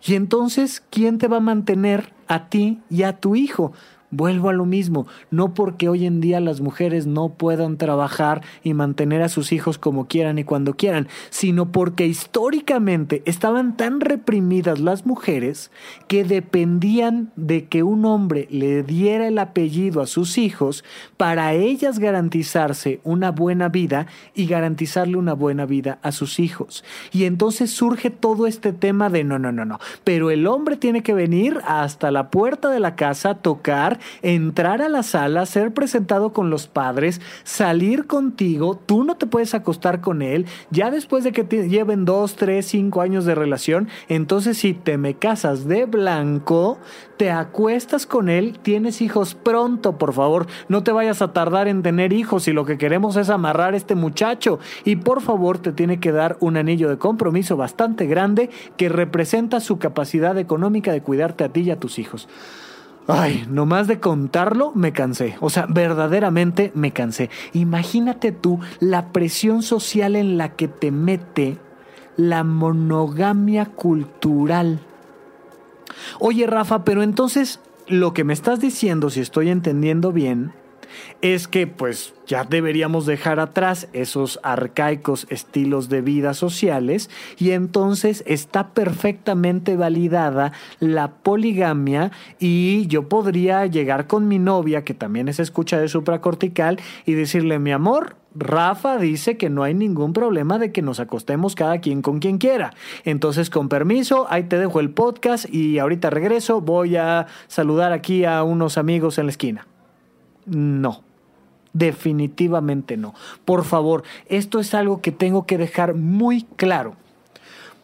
Y entonces, ¿quién te va a mantener a ti y a tu hijo? Vuelvo a lo mismo, no porque hoy en día las mujeres no puedan trabajar y mantener a sus hijos como quieran y cuando quieran, sino porque históricamente estaban tan reprimidas las mujeres que dependían de que un hombre le diera el apellido a sus hijos para ellas garantizarse una buena vida y garantizarle una buena vida a sus hijos. Y entonces surge todo este tema de no, no, no, no, pero el hombre tiene que venir hasta la puerta de la casa, tocar, entrar a la sala, ser presentado con los padres, salir contigo, tú no te puedes acostar con él, ya después de que te lleven dos, tres, cinco años de relación, entonces si te me casas de blanco, te acuestas con él, tienes hijos pronto, por favor, no te vayas a tardar en tener hijos y lo que queremos es amarrar a este muchacho y por favor te tiene que dar un anillo de compromiso bastante grande que representa su capacidad económica de cuidarte a ti y a tus hijos. Ay, nomás de contarlo me cansé. O sea, verdaderamente me cansé. Imagínate tú la presión social en la que te mete la monogamia cultural. Oye, Rafa, pero entonces lo que me estás diciendo, si estoy entendiendo bien, es que pues ya deberíamos dejar atrás esos arcaicos estilos de vida sociales y entonces está perfectamente validada la poligamia y yo podría llegar con mi novia que también es escucha de supracortical y decirle mi amor, Rafa dice que no hay ningún problema de que nos acostemos cada quien con quien quiera. Entonces, con permiso, ahí te dejo el podcast y ahorita regreso. Voy a saludar aquí a unos amigos en la esquina. No. Definitivamente no. Por favor, esto es algo que tengo que dejar muy claro,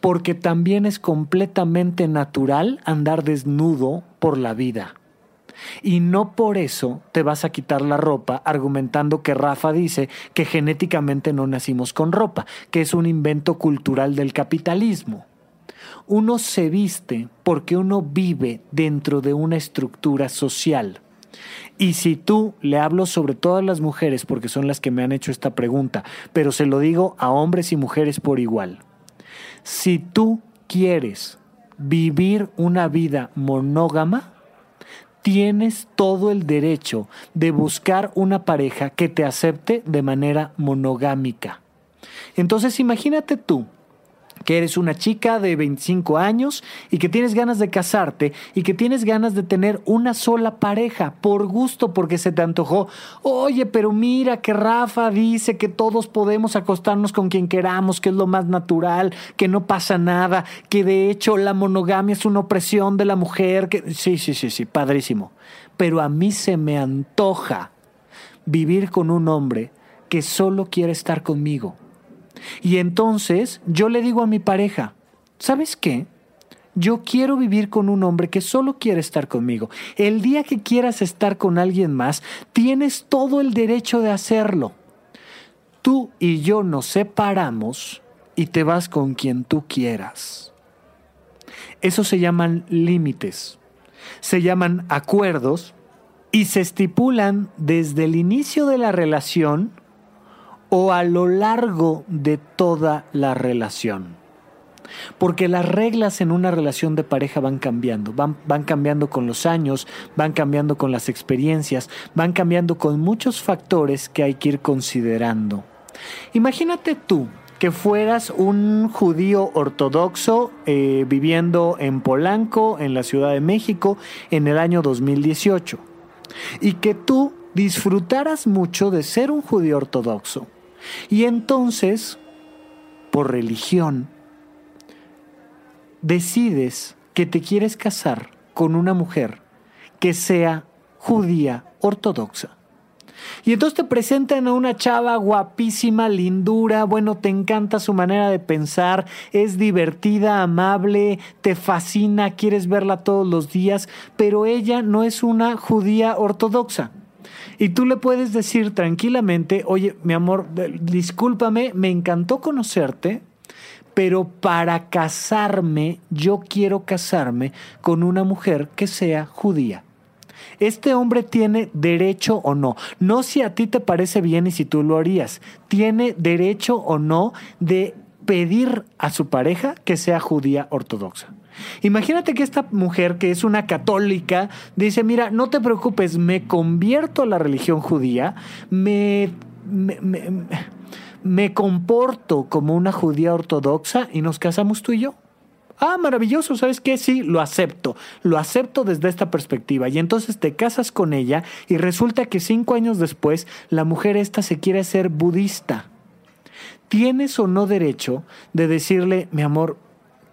porque también es completamente natural andar desnudo por la vida. Y no por eso te vas a quitar la ropa argumentando que Rafa dice que genéticamente no nacimos con ropa, que es un invento cultural del capitalismo. Uno se viste porque uno vive dentro de una estructura social. Y si tú le hablo sobre todas las mujeres, porque son las que me han hecho esta pregunta, pero se lo digo a hombres y mujeres por igual. Si tú quieres vivir una vida monógama, tienes todo el derecho de buscar una pareja que te acepte de manera monogámica. Entonces imagínate tú que eres una chica de 25 años y que tienes ganas de casarte y que tienes ganas de tener una sola pareja por gusto porque se te antojó. Oye, pero mira que Rafa dice que todos podemos acostarnos con quien queramos, que es lo más natural, que no pasa nada, que de hecho la monogamia es una opresión de la mujer, que sí, sí, sí, sí, padrísimo. Pero a mí se me antoja vivir con un hombre que solo quiere estar conmigo y entonces yo le digo a mi pareja, ¿sabes qué? Yo quiero vivir con un hombre que solo quiere estar conmigo. El día que quieras estar con alguien más, tienes todo el derecho de hacerlo. Tú y yo nos separamos y te vas con quien tú quieras. Eso se llaman límites, se llaman acuerdos y se estipulan desde el inicio de la relación o a lo largo de toda la relación. Porque las reglas en una relación de pareja van cambiando, van, van, cambiando con los años, van cambiando con las experiencias, van cambiando con muchos factores que hay que ir considerando. Imagínate tú que fueras un judío ortodoxo eh, viviendo en Polanco, en la Ciudad de México, en el año 2018, y que tú disfrutaras mucho de ser un judío ortodoxo. Y entonces, por religión, decides que te quieres casar con una mujer que sea judía ortodoxa. Y entonces te presentan a una chava guapísima, lindura, bueno, te encanta su manera de pensar, es divertida, amable, te fascina, quieres verla todos los días, pero ella no es una judía ortodoxa. Y tú le puedes decir tranquilamente, oye, mi amor, discúlpame, me encantó conocerte, pero para casarme, yo quiero casarme con una mujer que sea judía. ¿Este hombre tiene derecho o no? No si a ti te parece bien y si tú lo harías. ¿Tiene derecho o no de pedir a su pareja que sea judía ortodoxa? Imagínate que esta mujer, que es una católica, dice, mira, no te preocupes, me convierto a la religión judía, me, me, me comporto como una judía ortodoxa y nos casamos tú y yo. Ah, maravilloso, ¿sabes qué? Sí, lo acepto. Lo acepto desde esta perspectiva. Y entonces te casas con ella y resulta que cinco años después la mujer esta se quiere ser budista. ¿Tienes o no derecho de decirle, mi amor,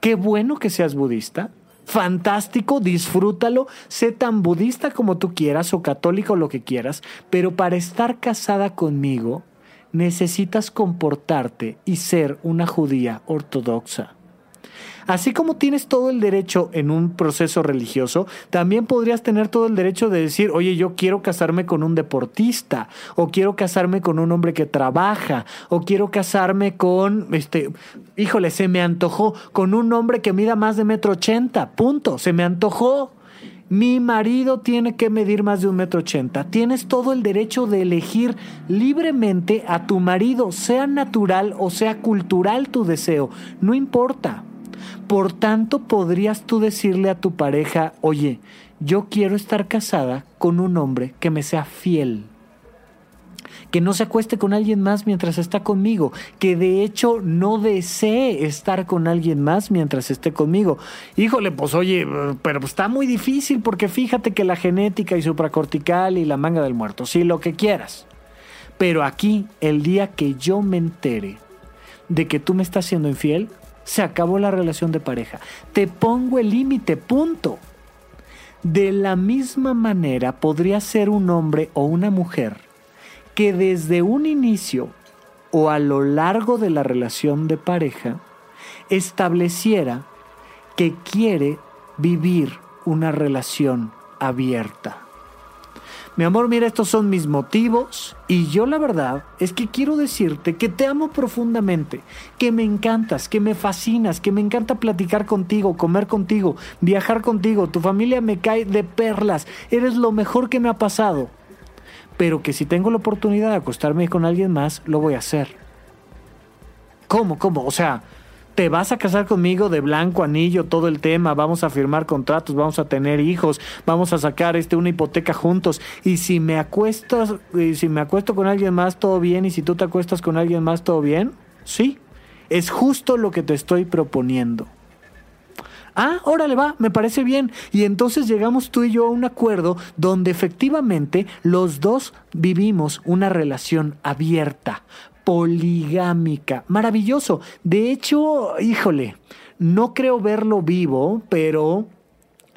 qué bueno que seas budista? Fantástico, disfrútalo, sé tan budista como tú quieras o católico o lo que quieras, pero para estar casada conmigo necesitas comportarte y ser una judía ortodoxa. Así como tienes todo el derecho en un proceso religioso, también podrías tener todo el derecho de decir, oye, yo quiero casarme con un deportista, o quiero casarme con un hombre que trabaja, o quiero casarme con, este, híjole, se me antojó, con un hombre que mida más de metro ochenta, punto, se me antojó. Mi marido tiene que medir más de un metro ochenta. Tienes todo el derecho de elegir libremente a tu marido, sea natural o sea cultural tu deseo. No importa. Por tanto, podrías tú decirle a tu pareja, oye, yo quiero estar casada con un hombre que me sea fiel, que no se acueste con alguien más mientras está conmigo, que de hecho no desee estar con alguien más mientras esté conmigo. Híjole, pues oye, pero está muy difícil porque fíjate que la genética y supracortical y la manga del muerto, sí, lo que quieras. Pero aquí, el día que yo me entere de que tú me estás siendo infiel, se acabó la relación de pareja. Te pongo el límite, punto. De la misma manera podría ser un hombre o una mujer que desde un inicio o a lo largo de la relación de pareja estableciera que quiere vivir una relación abierta. Mi amor, mira, estos son mis motivos y yo la verdad es que quiero decirte que te amo profundamente, que me encantas, que me fascinas, que me encanta platicar contigo, comer contigo, viajar contigo, tu familia me cae de perlas, eres lo mejor que me ha pasado, pero que si tengo la oportunidad de acostarme con alguien más, lo voy a hacer. ¿Cómo? ¿Cómo? O sea, te vas a casar conmigo de blanco, anillo, todo el tema, vamos a firmar contratos, vamos a tener hijos, vamos a sacar este una hipoteca juntos y si me acuestas si me acuesto con alguien más todo bien y si tú te acuestas con alguien más todo bien? Sí. Es justo lo que te estoy proponiendo. Ah, órale va, me parece bien. Y entonces llegamos tú y yo a un acuerdo donde efectivamente los dos vivimos una relación abierta, poligámica. Maravilloso. De hecho, híjole, no creo verlo vivo, pero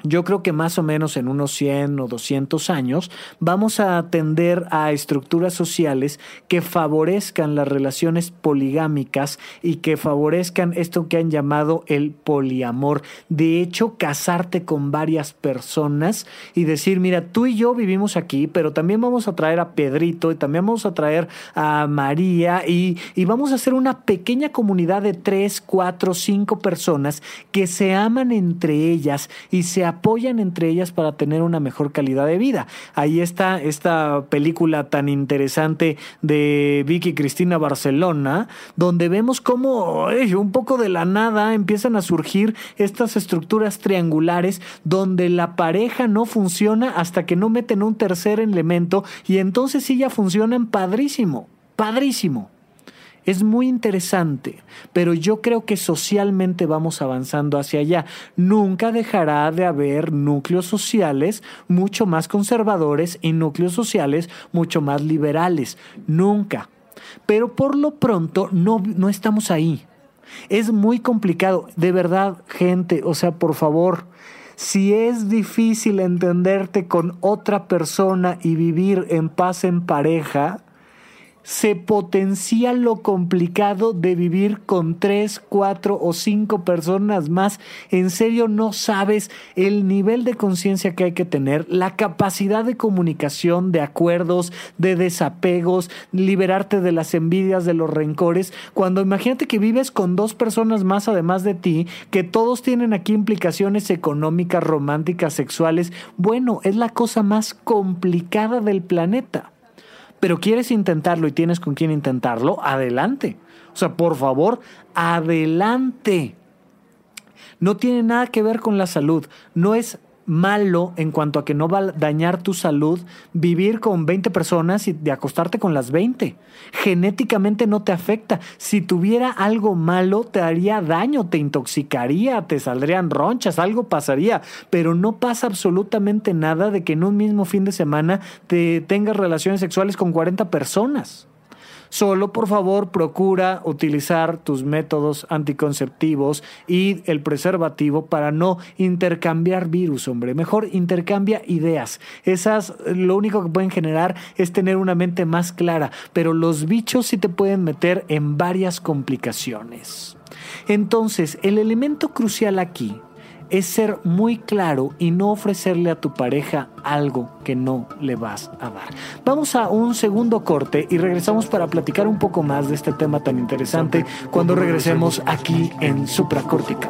yo creo que más o menos en unos 100 o 200 años vamos a atender a estructuras sociales que favorezcan las relaciones poligámicas y que favorezcan esto que han llamado el poliamor. De hecho, casarte con varias personas y decir, mira, tú y yo vivimos aquí, pero también vamos a traer a Pedrito y también vamos a traer a María y, y vamos a hacer una pequeña comunidad de 3, 4, 5 personas que se aman entre ellas y se apoyan entre ellas para tener una mejor calidad de vida. Ahí está esta película tan interesante de Vicky Cristina Barcelona, donde vemos cómo un poco de la nada empiezan a surgir estas estructuras triangulares donde la pareja no funciona hasta que no meten un tercer elemento y entonces sí ya funcionan padrísimo, padrísimo. Es muy interesante, pero yo creo que socialmente vamos avanzando hacia allá. Nunca dejará de haber núcleos sociales mucho más conservadores y núcleos sociales mucho más liberales. Nunca. Pero por lo pronto no, no estamos ahí. Es muy complicado. De verdad, gente, o sea, por favor, si es difícil entenderte con otra persona y vivir en paz en pareja, se potencia lo complicado de vivir con tres, cuatro o cinco personas más. En serio, no sabes el nivel de conciencia que hay que tener, la capacidad de comunicación, de acuerdos, de desapegos, liberarte de las envidias, de los rencores. Cuando imagínate que vives con dos personas más además de ti, que todos tienen aquí implicaciones económicas, románticas, sexuales. Bueno, es la cosa más complicada del planeta pero quieres intentarlo y tienes con quién intentarlo, adelante. O sea, por favor, adelante. No tiene nada que ver con la salud. No es malo en cuanto a que no va a dañar tu salud vivir con 20 personas y de acostarte con las 20. Genéticamente no te afecta. Si tuviera algo malo, te haría daño, te intoxicaría, te saldrían ronchas, algo pasaría. Pero no pasa absolutamente nada de que en un mismo fin de semana te tengas relaciones sexuales con 40 personas. Solo por favor procura utilizar tus métodos anticonceptivos y el preservativo para no intercambiar virus, hombre. Mejor intercambia ideas. Esas lo único que pueden generar es tener una mente más clara, pero los bichos sí te pueden meter en varias complicaciones. Entonces, el elemento crucial aquí es ser muy claro y no ofrecerle a tu pareja algo que no le vas a dar. Vamos a un segundo corte y regresamos para platicar un poco más de este tema tan interesante cuando regresemos aquí en Supracórtica.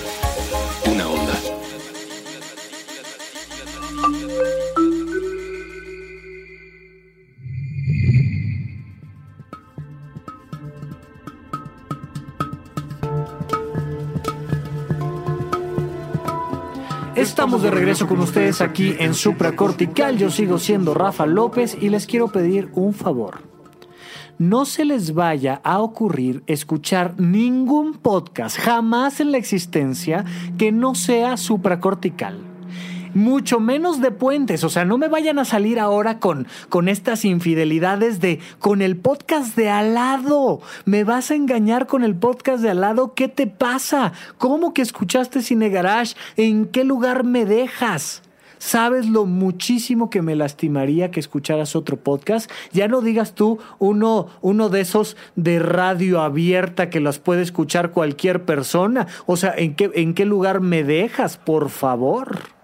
estamos de regreso con ustedes aquí en Supracortical. Yo sigo siendo Rafa López y les quiero pedir un favor. No se les vaya a ocurrir escuchar ningún podcast jamás en la existencia que no sea supracortical mucho menos de puentes. O sea, no me vayan a salir ahora con, con estas infidelidades de con el podcast de al lado. ¿Me vas a engañar con el podcast de al lado? ¿Qué te pasa? ¿Cómo que escuchaste Cine Garage? ¿En qué lugar me dejas? ¿Sabes lo muchísimo que me lastimaría que escucharas otro podcast? Ya no digas tú uno, uno de esos de radio abierta que los puede escuchar cualquier persona. O sea, ¿en qué, en qué lugar me dejas, por favor?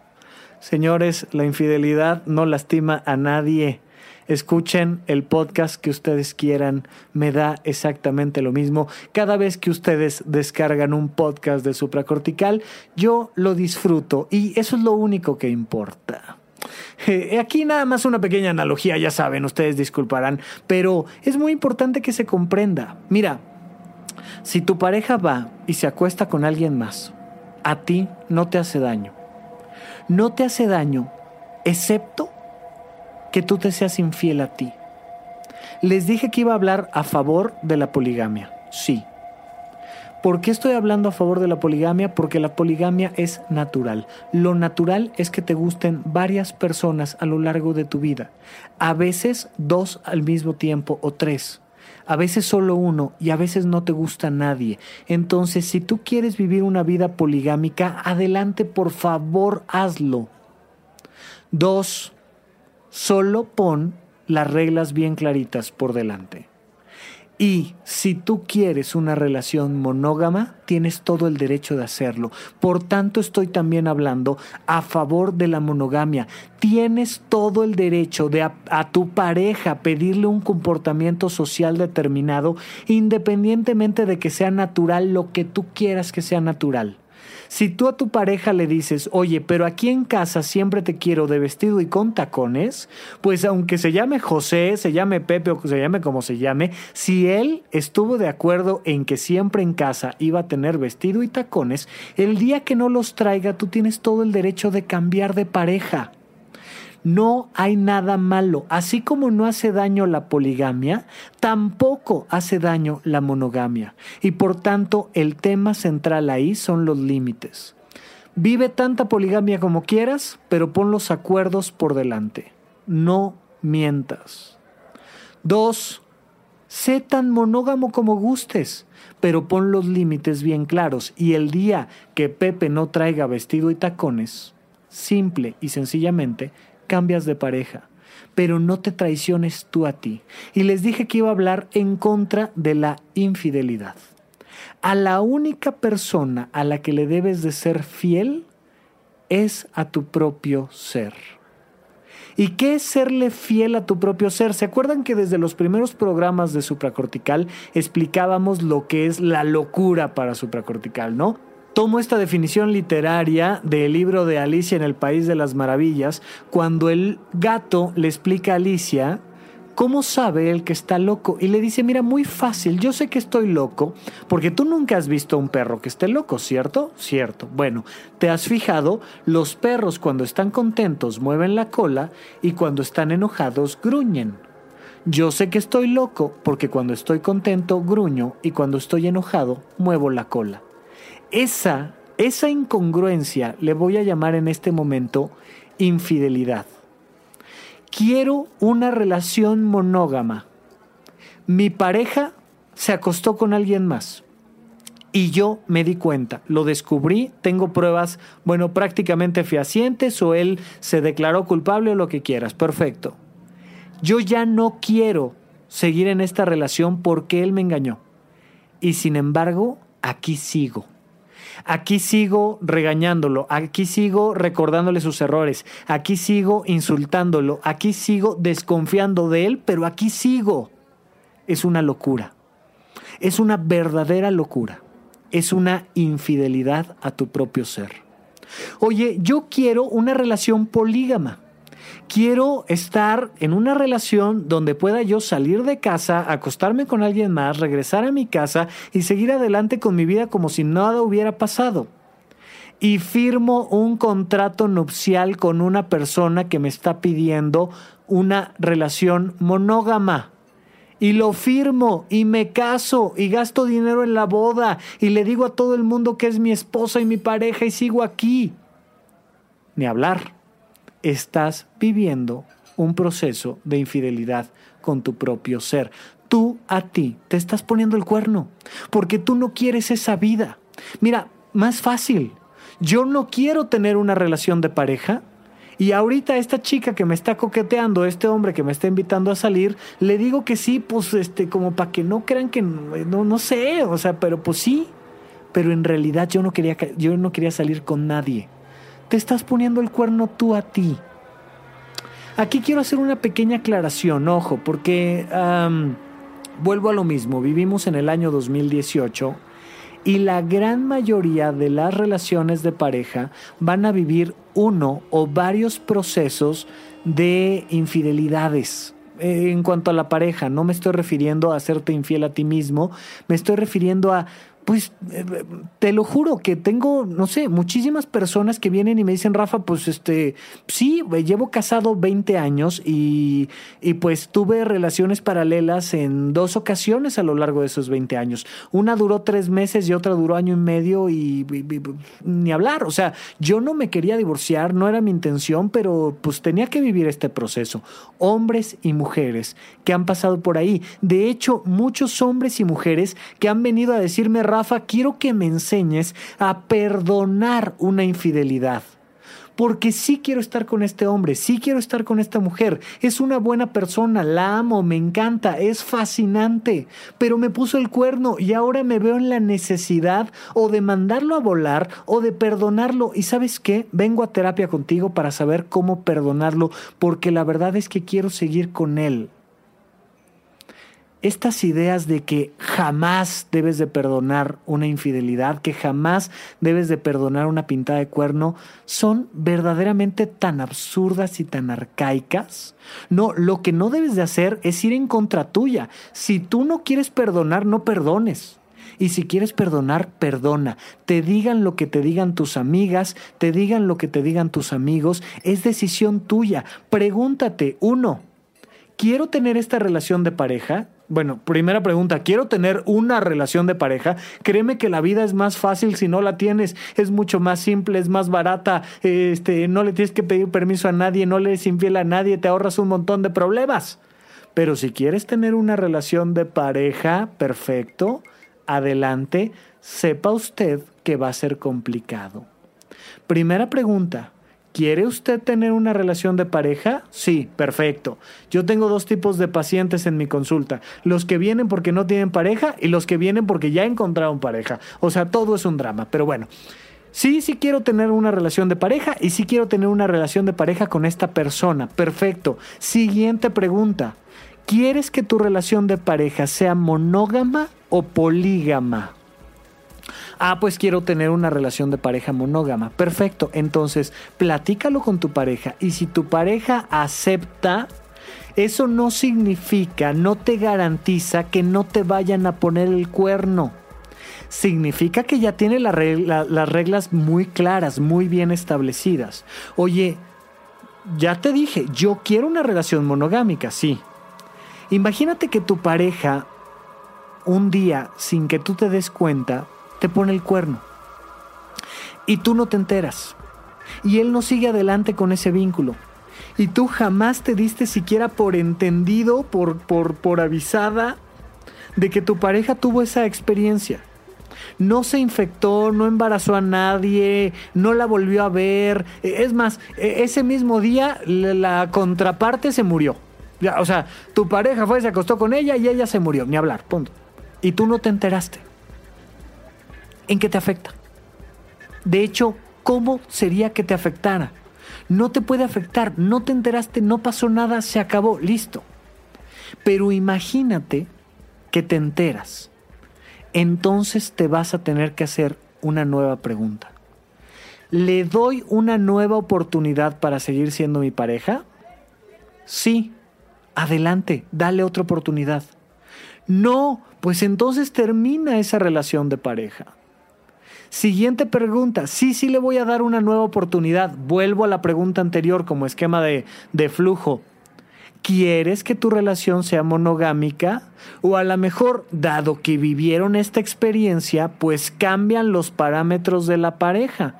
Señores, la infidelidad no lastima a nadie. Escuchen el podcast que ustedes quieran, me da exactamente lo mismo. Cada vez que ustedes descargan un podcast de supracortical, yo lo disfruto y eso es lo único que importa. Eh, aquí nada más una pequeña analogía, ya saben, ustedes disculparán, pero es muy importante que se comprenda. Mira, si tu pareja va y se acuesta con alguien más, a ti no te hace daño no te hace daño, excepto que tú te seas infiel a ti. Les dije que iba a hablar a favor de la poligamia. Sí. ¿Por qué estoy hablando a favor de la poligamia? Porque la poligamia es natural. Lo natural es que te gusten varias personas a lo largo de tu vida. A veces dos al mismo tiempo o tres a veces solo uno y a veces no te gusta nadie. Entonces, si tú quieres vivir una vida poligámica, adelante, por favor, hazlo. Dos, solo pon las reglas bien claritas por delante. Y si tú quieres una relación monógama, tienes todo el derecho de hacerlo. Por tanto, estoy también hablando a favor de la monogamia. Tienes todo el derecho de a, tu pareja pedirle un comportamiento social determinado, independientemente de que sea natural lo que tú quieras que sea natural. Si tú a tu pareja le dices, oye, pero aquí en casa siempre te quiero de vestido y con tacones, pues aunque se llame José, se llame Pepe o se llame como se llame, si él estuvo de acuerdo en que siempre en casa iba a tener vestido y tacones, el día que no los traiga tú tienes todo el derecho de cambiar de pareja. No hay nada malo. Así como no hace daño la poligamia, tampoco hace daño la monogamia. Y por tanto, el tema central ahí son los límites. Vive tanta poligamia como quieras, pero pon los acuerdos por delante. No mientas. Dos, sé tan monógamo como gustes, pero pon los límites bien claros. Y el día que Pepe no traiga vestido y tacones, simple y sencillamente, cambias de pareja, pero no te traiciones tú a ti. Y les dije que iba a hablar en contra de la infidelidad. A la única persona a la que le debes de ser fiel es a tu propio ser. ¿Y qué es serle fiel a tu propio ser? ¿Se acuerdan que desde los primeros programas de supracortical explicábamos lo que es la locura para supracortical, ¿no? Tomo esta definición literaria del libro de Alicia en el País de las Maravillas, cuando el gato le explica a Alicia ¿cómo sabe él que está loco? Y le dice, mira, muy fácil, yo sé que estoy loco, porque tú nunca has visto un perro que esté loco, ¿cierto? Cierto. Bueno, ¿te has fijado? Los perros cuando están contentos mueven la cola y cuando están enojados gruñen. Yo sé que estoy loco porque cuando estoy contento gruño y cuando estoy enojado muevo la cola. Esa, esa incongruencia le voy a llamar en este momento infidelidad. Quiero una relación monógama. Mi pareja se acostó con alguien más. Y yo me di cuenta, lo descubrí, tengo pruebas, bueno, prácticamente fehacientes o él se declaró culpable o lo que quieras, perfecto. Yo ya no quiero seguir en esta relación porque él me engañó. Y sin embargo, aquí sigo. Aquí sigo regañándolo, aquí sigo recordándole sus errores, aquí sigo insultándolo, aquí sigo desconfiando de él, pero aquí sigo. Es una locura. Es una verdadera locura. Es una infidelidad a tu propio ser. Oye, yo quiero una relación polígama quiero estar en una relación donde pueda yo salir de casa, acostarme con alguien más, regresar a mi casa y seguir adelante con mi vida como si nada hubiera pasado. y firmo un contrato nupcial con una persona que me está pidiendo una relación monógama. Y lo firmo y me caso y gasto dinero en la boda y le digo a todo el mundo que es mi esposa y mi pareja y sigo aquí. Ni hablar. Estás viviendo un proceso de infidelidad con tu propio ser. Tú a ti te estás poniendo el cuerno porque tú no quieres esa vida. Mira, más fácil. Yo no quiero tener una relación de pareja y ahorita esta chica que me está coqueteando, este hombre que me está invitando a salir, le digo que sí, pues este, como para que no crean que no, no sé, o sea, pero pues sí. Pero en realidad yo no quería, yo no quería salir con nadie. Te estás poniendo el cuerno tú a ti. Aquí quiero hacer una pequeña aclaración, ojo, porque vuelvo a lo mismo, vivimos en el año 2018 y la gran mayoría de las relaciones de pareja van a vivir uno o varios procesos de infidelidades. Eh, en cuanto a la pareja, no me estoy refiriendo a hacerte infiel a ti mismo, me estoy refiriendo a pues eh, te lo juro que tengo, no sé, muchísimas personas que vienen y me dicen, Rafa, pues este, sí, llevo casado 20 años y, y, pues tuve relaciones paralelas en dos ocasiones a lo largo de esos 20 años. Una duró tres meses y otra duró año y medio y, ni hablar. O sea, yo no me quería divorciar, no era mi intención, pero pues tenía que vivir este proceso. Hombres y mujeres que han pasado por ahí. De hecho, muchos hombres y mujeres que han venido a decirme, Rafa, Rafa, quiero que me enseñes a perdonar una infidelidad. Porque sí quiero estar con este hombre, sí quiero estar con esta mujer. Es una buena persona, la amo, me encanta, es fascinante. Pero me puso el cuerno y ahora me veo en la necesidad o de mandarlo a volar o de perdonarlo. Y sabes qué? Vengo a terapia contigo para saber cómo perdonarlo porque la verdad es que quiero seguir con él estas ideas de que jamás debes de perdonar una infidelidad, que jamás debes de perdonar una pintada de cuerno, son verdaderamente tan absurdas y tan arcaicas. No, lo que no debes de hacer es ir en contra tuya. Si tú no quieres perdonar, no perdones. Y si quieres perdonar, perdona. Te digan lo que te digan tus amigas, te digan lo que te digan tus amigos, es decisión tuya. Pregúntate, uno, ¿quiero tener esta relación de pareja? Bueno, primera pregunta, ¿quiero tener una relación de pareja? Créeme que la vida es más fácil si no la tienes, es mucho más simple, es más barata, este, no le tienes que pedir permiso a nadie, no le infiel a nadie, te ahorras un montón de problemas. Pero si quieres tener una relación de pareja, perfecto, adelante, sepa usted que va a ser complicado. Primera pregunta, ¿Quiere usted tener una relación de pareja? Sí, perfecto. Yo tengo dos tipos de pacientes en mi consulta. Los que vienen porque no tienen pareja y los que vienen porque ya encontraron pareja. O sea, todo es un drama. Pero bueno, sí, sí quiero tener una relación de pareja y sí quiero tener una relación de pareja con esta persona. Perfecto. Siguiente pregunta. ¿Quieres que tu relación de pareja sea monógama o polígama? Ah, pues quiero tener una relación de pareja monógama. Perfecto, entonces platícalo con tu pareja y si tu pareja acepta, eso no significa, no te garantiza que no te vayan a poner el cuerno. Significa que ya tiene las reglas muy claras, muy bien establecidas. Oye, ya te dije, yo quiero una relación monogámica, sí. Imagínate que tu pareja un día, sin que tú te des cuenta, te pone el cuerno. Y tú no te enteras. Y él no sigue adelante con ese vínculo. Y tú jamás te diste siquiera por entendido, por, por, por avisada, de que tu pareja tuvo esa experiencia. No se infectó, no embarazó a nadie, no la volvió a ver. E, es más, e, ese mismo día la contraparte se murió. O sea, tu pareja fue, se acostó con ella y ella se murió, ni hablar, punto. Y tú no te enteraste. ¿En qué te afecta? De hecho, ¿cómo sería que te afectara? No te puede afectar, no te enteraste, no pasó nada, se acabó, listo. Pero imagínate que te enteras. Entonces te vas a tener que hacer una nueva pregunta. ¿Le doy una nueva oportunidad para seguir siendo mi pareja? Sí, adelante, dale otra oportunidad. No, pues entonces termina esa relación de pareja. Siguiente pregunta. Sí, sí le voy a dar una nueva oportunidad. Vuelvo a la pregunta anterior como esquema de, de flujo. ¿Quieres que tu relación sea monogámica? O a lo mejor, dado que vivieron esta experiencia, pues cambian los parámetros de la pareja.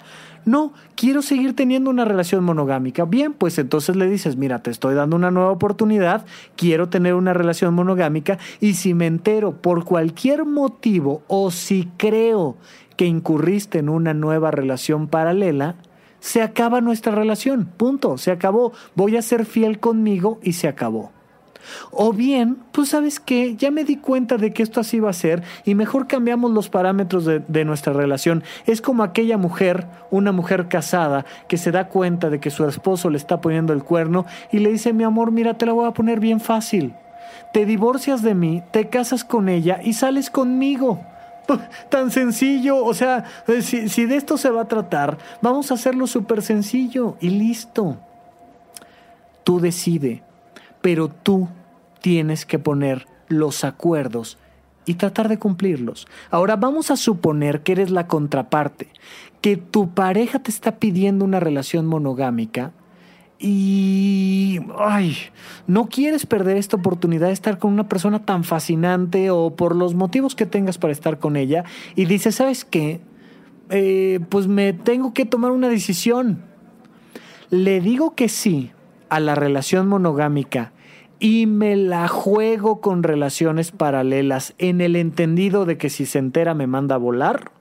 No, quiero seguir teniendo una relación monogámica. Bien, pues entonces le dices, mira, te estoy dando una nueva oportunidad, quiero tener una relación monogámica y si me entero por cualquier motivo o si creo que incurriste en una nueva relación paralela, se acaba nuestra relación, punto, se acabó, voy a ser fiel conmigo y se acabó. O bien, pues sabes qué, ya me di cuenta de que esto así va a ser y mejor cambiamos los parámetros de, nuestra relación. Es como aquella mujer, una mujer casada, que se da cuenta de que su esposo le está poniendo el cuerno y le dice, mi amor, mira, te la voy a poner bien fácil. Te divorcias de mí, te casas con ella y sales conmigo. (laughs) Tan sencillo, o sea, si, si de esto se va a tratar, vamos a hacerlo súper sencillo y listo. Tú decide, pero tú tienes que poner los acuerdos y tratar de cumplirlos. Ahora vamos a suponer que eres la contraparte, que tu pareja te está pidiendo una relación monogámica y ay, no quieres perder esta oportunidad de estar con una persona tan fascinante o por los motivos que tengas para estar con ella y dices, ¿sabes qué? Eh, pues me tengo que tomar una decisión. Le digo que sí a la relación monogámica y me la juego con relaciones paralelas en el entendido de que si se entera me manda a volar?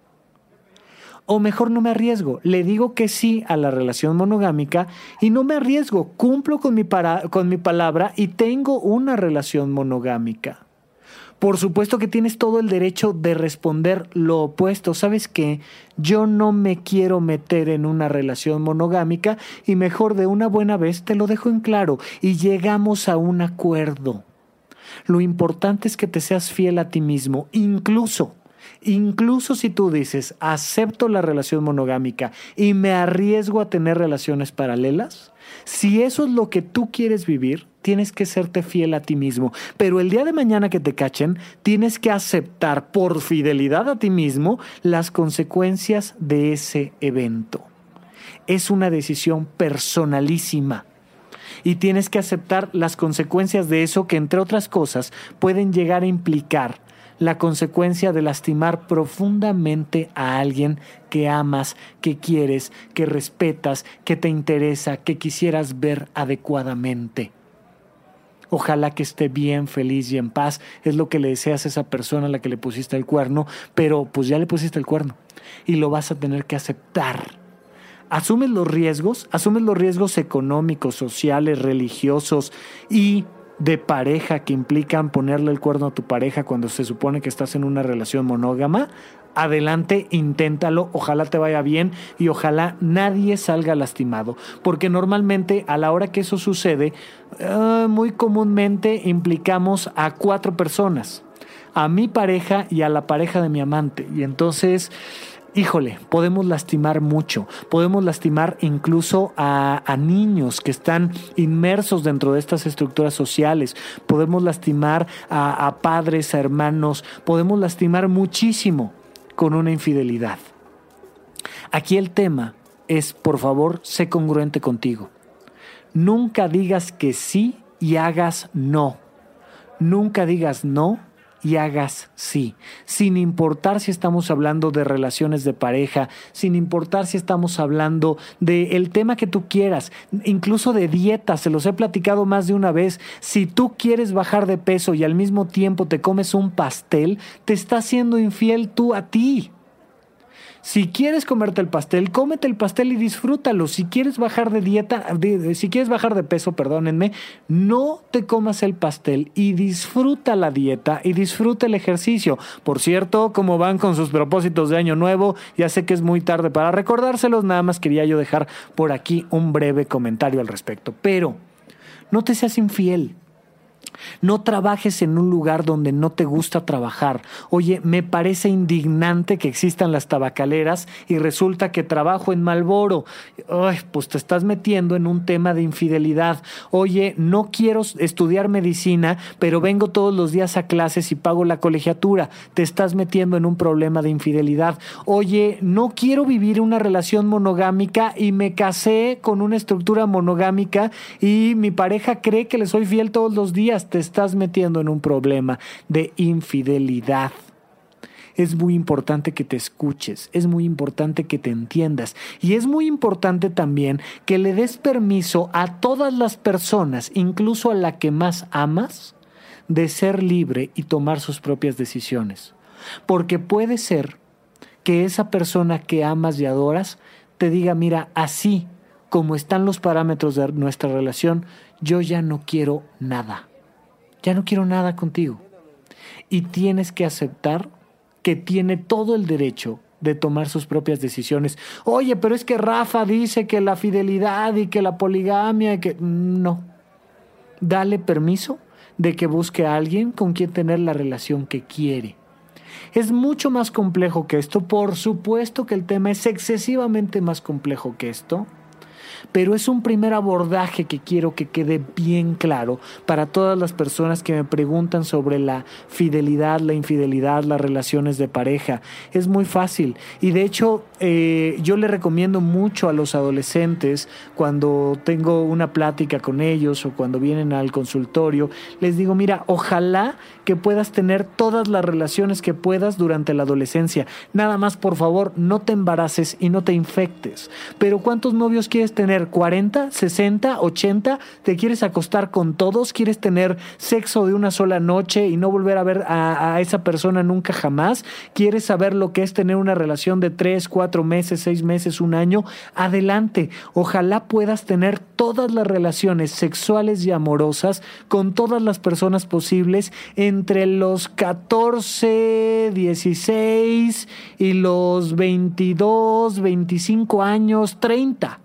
O mejor no me arriesgo, le digo que sí a la relación monogámica y no me arriesgo, cumplo con mi, para, con mi palabra y tengo una relación monogámica. Por supuesto que tienes todo el derecho de responder lo opuesto. ¿Sabes qué? Yo no me quiero meter en una relación monogámica y mejor de una buena vez te lo dejo en claro y llegamos a un acuerdo. Lo importante es que te seas fiel a ti mismo, incluso Incluso si tú dices, acepto la relación monogámica y me arriesgo a tener relaciones paralelas, si eso es lo que tú quieres vivir, tienes que serte fiel a ti mismo. Pero el día de mañana que te cachen, tienes que aceptar por fidelidad a ti mismo las consecuencias de ese evento. Es una decisión personalísima y tienes que aceptar las consecuencias de eso que, entre otras cosas, pueden llegar a implicar la consecuencia de lastimar profundamente a alguien que amas, que quieres, que respetas, que te interesa, que quisieras ver adecuadamente. Ojalá que esté bien, feliz y en paz. Es lo que le deseas a esa persona a la que le pusiste el cuerno, pero pues ya le pusiste el cuerno y lo vas a tener que aceptar. Asumes los riesgos, asumes los riesgos económicos, sociales, religiosos y de pareja que implican ponerle el cuerno a tu pareja cuando se supone que estás en una relación monógama, adelante, inténtalo, ojalá te vaya bien y ojalá nadie salga lastimado, porque normalmente a la hora que eso sucede, uh, muy comúnmente implicamos a cuatro personas, a mi pareja y a la pareja de mi amante, y entonces híjole, podemos lastimar mucho, podemos lastimar incluso a, niños que están inmersos dentro de estas estructuras sociales, podemos lastimar a, a padres, a hermanos, podemos lastimar muchísimo con una infidelidad. Aquí el tema es, por favor, sé congruente contigo. Nunca digas que sí y hagas no. Nunca digas no y hagas sí, sin importar si estamos hablando de relaciones de pareja, sin importar si estamos hablando del el tema que tú quieras, incluso de dieta, se los he platicado más de una vez, si tú quieres bajar de peso y al mismo tiempo te comes un pastel, te estás siendo infiel tú a ti. Si quieres comerte el pastel, cómete el pastel y disfrútalo. Si quieres bajar de dieta, si quieres bajar de peso, perdónenme, no te comas el pastel y disfruta la dieta y disfruta el ejercicio. Por cierto, como van con sus propósitos de año nuevo, ya sé que es muy tarde para recordárselos, nada más quería yo dejar por aquí un breve comentario al respecto. Pero no te seas infiel. No trabajes en un lugar donde no te gusta trabajar. Oye, me parece indignante que existan las tabacaleras y resulta que trabajo en Malboro. Ay, pues te estás metiendo en un tema de infidelidad. Oye, no quiero estudiar medicina, pero vengo todos los días a clases y pago la colegiatura. Te estás metiendo en un problema de infidelidad. Oye, no quiero vivir una relación monogámica y me casé con una estructura monogámica y mi pareja cree que le soy fiel todos los días te estás metiendo en un problema de infidelidad. Es muy importante que te escuches, es muy importante que te entiendas y es muy importante también que le des permiso a todas las personas, incluso a la que más amas, de ser libre y tomar sus propias decisiones. Porque puede ser que esa persona que amas y adoras te diga, mira, así como están los parámetros de nuestra relación, yo ya no quiero nada ya no quiero nada contigo. Y tienes que aceptar que tiene todo el derecho de tomar sus propias decisiones. Oye, pero es que Rafa dice que la fidelidad y que la poligamia y que... No. Dale permiso de que busque a alguien con quien tener la relación que quiere. Es mucho más complejo que esto. Por supuesto que el tema es excesivamente más complejo que esto pero es un primer abordaje que quiero que quede bien claro para todas las personas que me preguntan sobre la fidelidad, la infidelidad, las relaciones de pareja. Es muy fácil y de hecho eh, yo le recomiendo mucho a los adolescentes cuando tengo una plática con ellos o cuando vienen al consultorio, les digo, mira, ojalá que puedas tener todas las relaciones que puedas durante la adolescencia. Nada más, por favor, no te embaraces y no te infectes. Pero ¿cuántos novios quieres tener? Tener 40, 60, 80, te quieres acostar con todos, quieres tener sexo de una sola noche y no volver a ver a, esa persona nunca jamás, quieres saber lo que es tener una relación de 3, 4 meses, 6 meses, un año, adelante. Ojalá puedas tener todas las relaciones sexuales y amorosas con todas las personas posibles entre los 14, 16 y los 22, 25 años, 30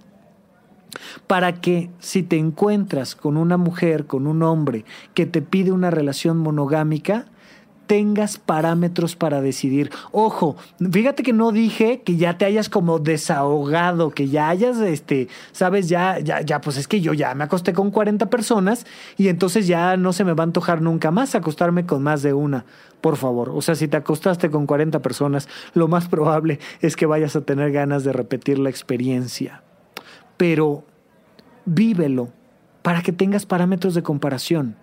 para que si te encuentras con una mujer, con un hombre que te pide una relación monogámica, tengas parámetros para decidir. Ojo, fíjate que no dije que ya te hayas como desahogado, que ya hayas, este, sabes, ya, ya, ya, pues es que yo ya me acosté con 40 personas y entonces ya no se me va a antojar nunca más acostarme con más de una. Por favor, o sea, si te acostaste con 40 personas, lo más probable es que vayas a tener ganas de repetir la experiencia. Pero vívelo para que tengas parámetros de comparación.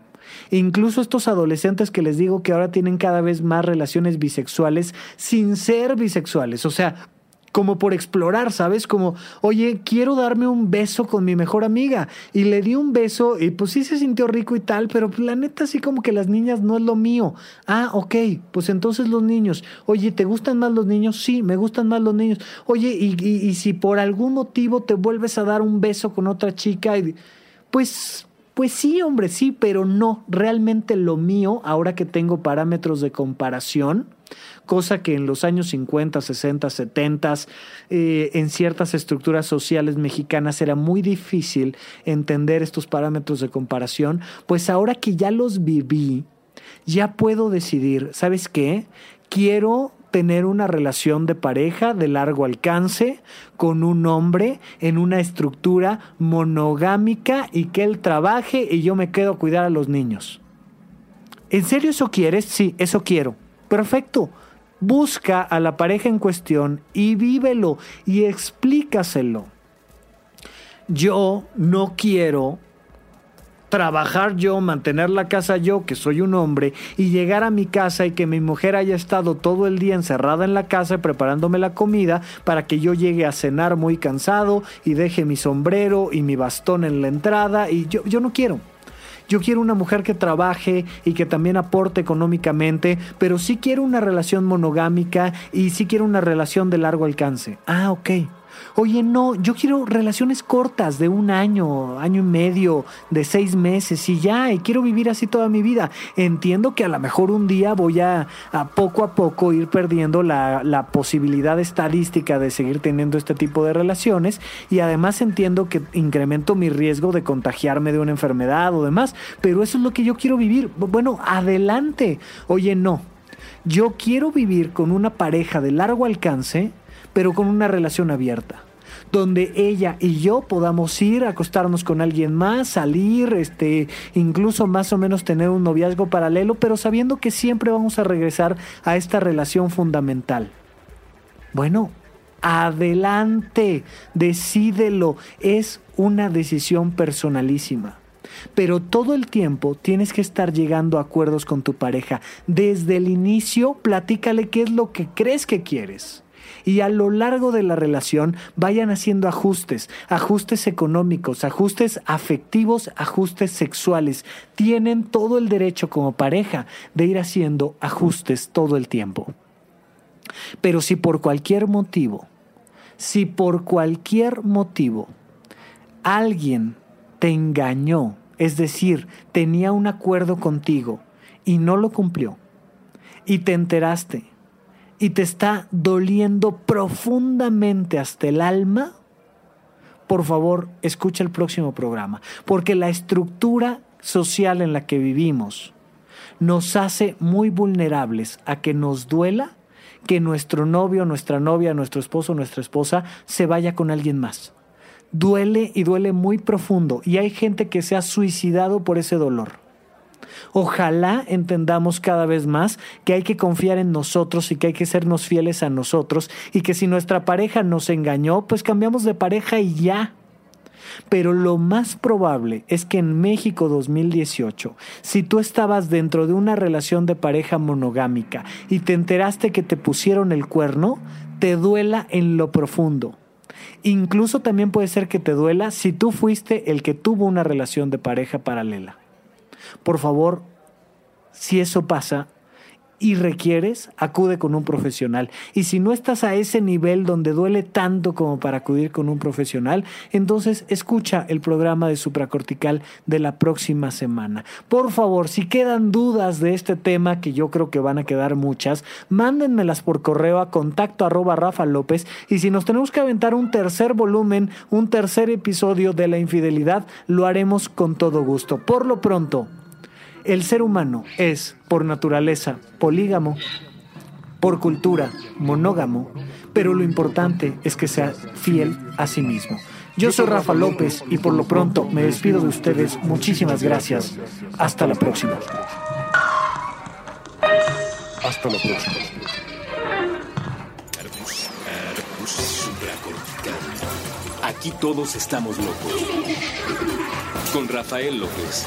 incluso estos adolescentes que les digo que ahora tienen cada vez más relaciones bisexuales sin ser bisexuales, o sea, como por explorar, ¿sabes? Como, oye, quiero darme un beso con mi mejor amiga. Y le di un beso y pues sí se sintió rico y tal, pero la neta sí como que las niñas no es lo mío. Ah, ok, pues entonces los niños. Oye, ¿te gustan más los niños? Sí, me gustan más los niños. Oye, y, y, si por algún motivo te vuelves a dar un beso con otra chica, pues pues sí, hombre, sí, pero no, realmente lo mío, ahora que tengo parámetros de comparación, cosa que en los años 50, 60, 70, en ciertas estructuras sociales mexicanas era muy difícil entender estos parámetros de comparación, pues ahora que ya los viví, ya puedo decidir, ¿sabes qué? Quiero tener una relación de pareja de largo alcance con un hombre en una estructura monogámica y que él trabaje y yo me quedo a cuidar a los niños. ¿En serio eso quieres? Sí, eso quiero. Perfecto. Busca a la pareja en cuestión y vívelo y explícaselo. Yo no quiero trabajar yo, mantener la casa yo, que soy un hombre, y llegar a mi casa y que mi mujer haya estado todo el día encerrada en la casa preparándome la comida para que yo llegue a cenar muy cansado y deje mi sombrero y mi bastón en la entrada y yo, yo no quiero. Yo quiero una mujer que trabaje y que también aporte económicamente, pero sí quiero una relación monogámica y sí quiero una relación de largo alcance. Ah, ok Oye, no, yo quiero relaciones cortas de un año, año y medio, de seis meses y ya, y quiero vivir así toda mi vida. Entiendo que a lo mejor un día voy a, a poco a poco ir perdiendo la, la posibilidad estadística de seguir teniendo este tipo de relaciones y además entiendo que incremento mi riesgo de contagiarme de una enfermedad o demás, pero eso es lo que yo quiero vivir. Bueno, adelante. Oye, no. Yo quiero vivir con una pareja de largo alcance, pero con una relación abierta donde ella y yo podamos ir acostarnos con alguien más, salir, este, incluso más o menos tener un noviazgo paralelo, pero sabiendo que siempre vamos a regresar a esta relación fundamental. Bueno, adelante, decídelo, es una decisión personalísima. Pero todo el tiempo tienes que estar llegando a acuerdos con tu pareja. Desde el inicio, platícale qué es lo que crees que quieres y a lo largo de la relación vayan haciendo ajustes, ajustes económicos, ajustes afectivos, ajustes sexuales. Tienen todo el derecho como pareja de ir haciendo ajustes todo el tiempo. Pero si por cualquier motivo, si por cualquier motivo alguien te engañó, es decir, tenía un acuerdo contigo y no lo cumplió, y te enteraste y te está doliendo profundamente hasta el alma, por favor, escucha el próximo programa, porque la estructura social en la que vivimos nos hace muy vulnerables a que nos duela que nuestro novio, nuestra novia, nuestro esposo, nuestra esposa se vaya con alguien más. Duele y duele muy profundo y hay gente que se ha suicidado por ese dolor. Ojalá entendamos cada vez más que hay que confiar en nosotros y que hay que sernos fieles a nosotros y que si nuestra pareja nos engañó, pues cambiamos de pareja y ya. Pero lo más probable es que en México 2018, si tú estabas dentro de una relación de pareja monogámica y te enteraste que te pusieron el cuerno, te duela en lo profundo. Incluso también puede ser que te duela si tú fuiste el que tuvo una relación de pareja paralela. Por favor, si eso pasa, y requieres, acude con un profesional. Y si no estás a ese nivel donde duele tanto como para acudir con un profesional, entonces escucha el programa de supracortical de la próxima semana. Por favor, si quedan dudas de este tema, que yo creo que van a quedar muchas, mándenmelas por correo a contacto arroba Rafa López. Y si nos tenemos que aventar un tercer volumen, un tercer episodio de la infidelidad, lo haremos con todo gusto. Por lo pronto, el ser humano es, por naturaleza, polígamo, por cultura, monógamo, pero lo importante es que sea fiel a sí mismo. Yo soy Rafa López y por lo pronto me despido de ustedes. Muchísimas gracias. Hasta la próxima. Hasta la próxima. Aquí todos estamos locos. Con Rafael López.